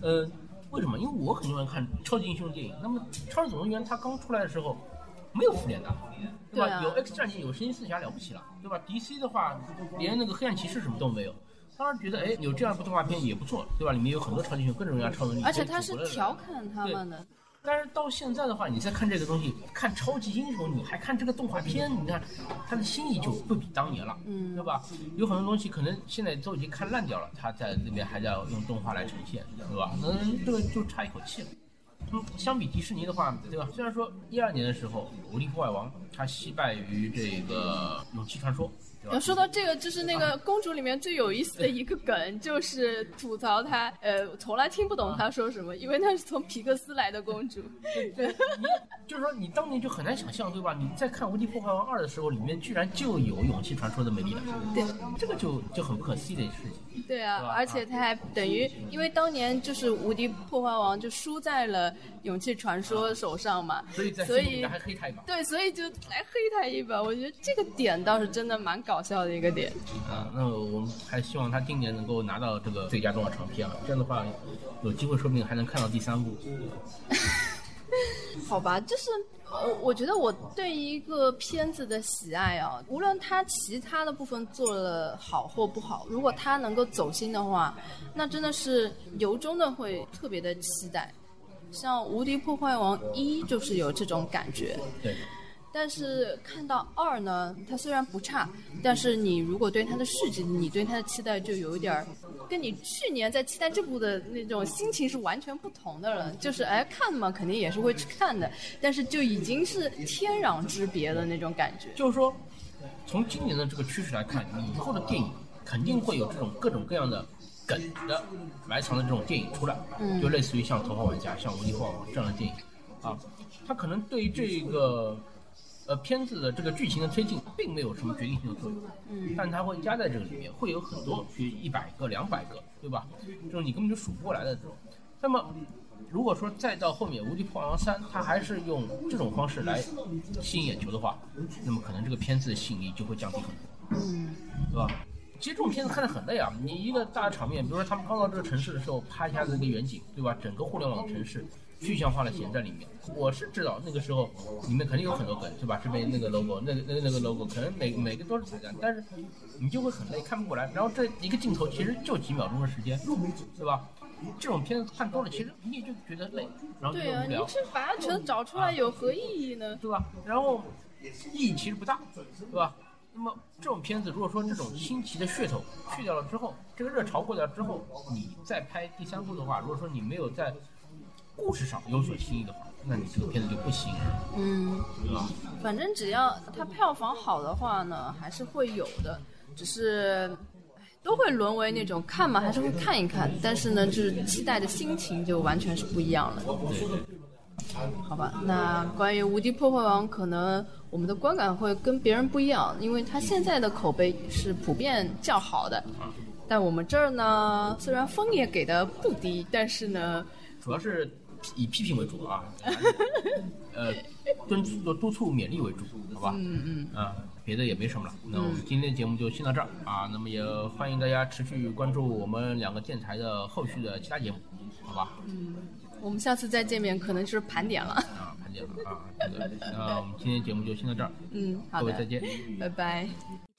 呃，为什么？因为我很喜欢看超级英雄电影。那么超级总动员它刚出来的时候没有复联的，对吧？对啊有 X 战警，有神奇四侠了不起了，对吧？DC 的话连那个黑暗骑士什么都没有。当然觉得哎，有这样一部动画片也不错，对吧？里面有很多超级英雄，各种各样的超能力，而且他是调侃他们的，但是到现在的话，你再看这个东西，看超级英雄，你还看这个动画片，你看他的心意就不比当年了，嗯对吧？有很多东西可能现在都已经看烂掉了，他在那边还在用动画来呈现，对吧？那这个就差一口气了。嗯，相比迪士尼的话，对吧？虽然说一二年的时候，《无力破坏王》他惜败于这个《勇气传说》，对吧？说到这个，就是那个公主里面最有意思的一个梗，就是吐槽她，呃，从来听不懂她说什么，因为她是从皮克斯来的公主。对，你就是说你当年就很难想象，对吧？你在看《无敌破坏王二》的时候，里面居然就有《勇气传说》的美丽了，对，这个就就很不可思议的事情。对啊而且他还等于，因为当年就是无敌破坏王就输在了勇气传说手上嘛，所以在所以还黑他一把。对，所以就来黑他一把。我觉得这个点倒是真的蛮搞笑的一个点。啊，那我们还希望他今年能够拿到这个最佳动画长片啊，这样的话有机会说不定还能看到第三部。好吧，就是我我觉得我对一个片子的喜爱啊，无论它其他的部分做了好或不好，如果它能够走心的话，那真的是由衷的会特别的期待。像《无敌破坏王一》就是有这种感觉，对，但是看到二呢，它虽然不差，但是你如果对它的续集，你对它的期待就有点儿，跟你去年在期待这部的那种心情是完全不同的了。就是哎看嘛，肯定也是会去看的，但是就已经是天壤之别的那种感觉。就是说，从今年的这个趋势来看，以后的电影肯定会有这种各种各样的梗的埋藏的这种电影出来，嗯就类似于像《头号玩家》、像《无敌破坏王》这样的电影啊，它可能对于这个呃片子的这个剧情的推进并没有什么决定性的作用，嗯但它会加在这个里面，会有很多，比如一百个、两百个，对吧？这种你根本就数不过来的这种。那么，如果说再到后面《无敌破坏王三》，它还是用这种方式来吸引眼球的话，那么可能这个片子的吸引力就会降低很多，嗯对吧？其实这种片子看得很累啊，你一个大场面，比如说他们刚到这个城市的时候，拍一下子那个远景，对吧？整个互联网城市具象化的写在里面。我是知道那个时候里面肯定有很多梗，是吧？这边那个 logo，那个那个那个 logo，可能每每个都是彩蛋，但是你就会很累，看不过来。然后这一个镜头其实就几秒钟的时间，对吧？这种片子看多了，其实你也就觉得累，然后就对啊，你去把它全找出来有何意义呢？对吧？然后意义其实不大，对吧？那么这种片子，如果说这种新奇的噱头去掉了之后，这个热潮过掉之后，你再拍第三部的话，如果说你没有在故事上有所新意的话，那你这个片子就不吸引人，嗯。对吧？反正只要它票房好的话呢，还是会有的，只是都会沦为那种看嘛，还是会看一看，但是呢，就是期待的心情就完全是不一样了。对对。好吧，那关于《无敌破坏王》，可能我们的观感会跟别人不一样，因为它现在的口碑是普遍较好的。但我们这儿呢，虽然分也给的不低，但是呢，主要是以批评为主啊，呃，敦促督促勉励为主，好吧？嗯嗯，啊，别的也没什么了。那我们今天的节目就先到这儿啊。那么也欢迎大家持续关注我们两个电台的后续的其他节目，好吧？嗯我们下次再见面可能就是盘点了。啊，盘点了啊。这个那我们今天节目就先到这儿，嗯，好的，各位再见。拜拜。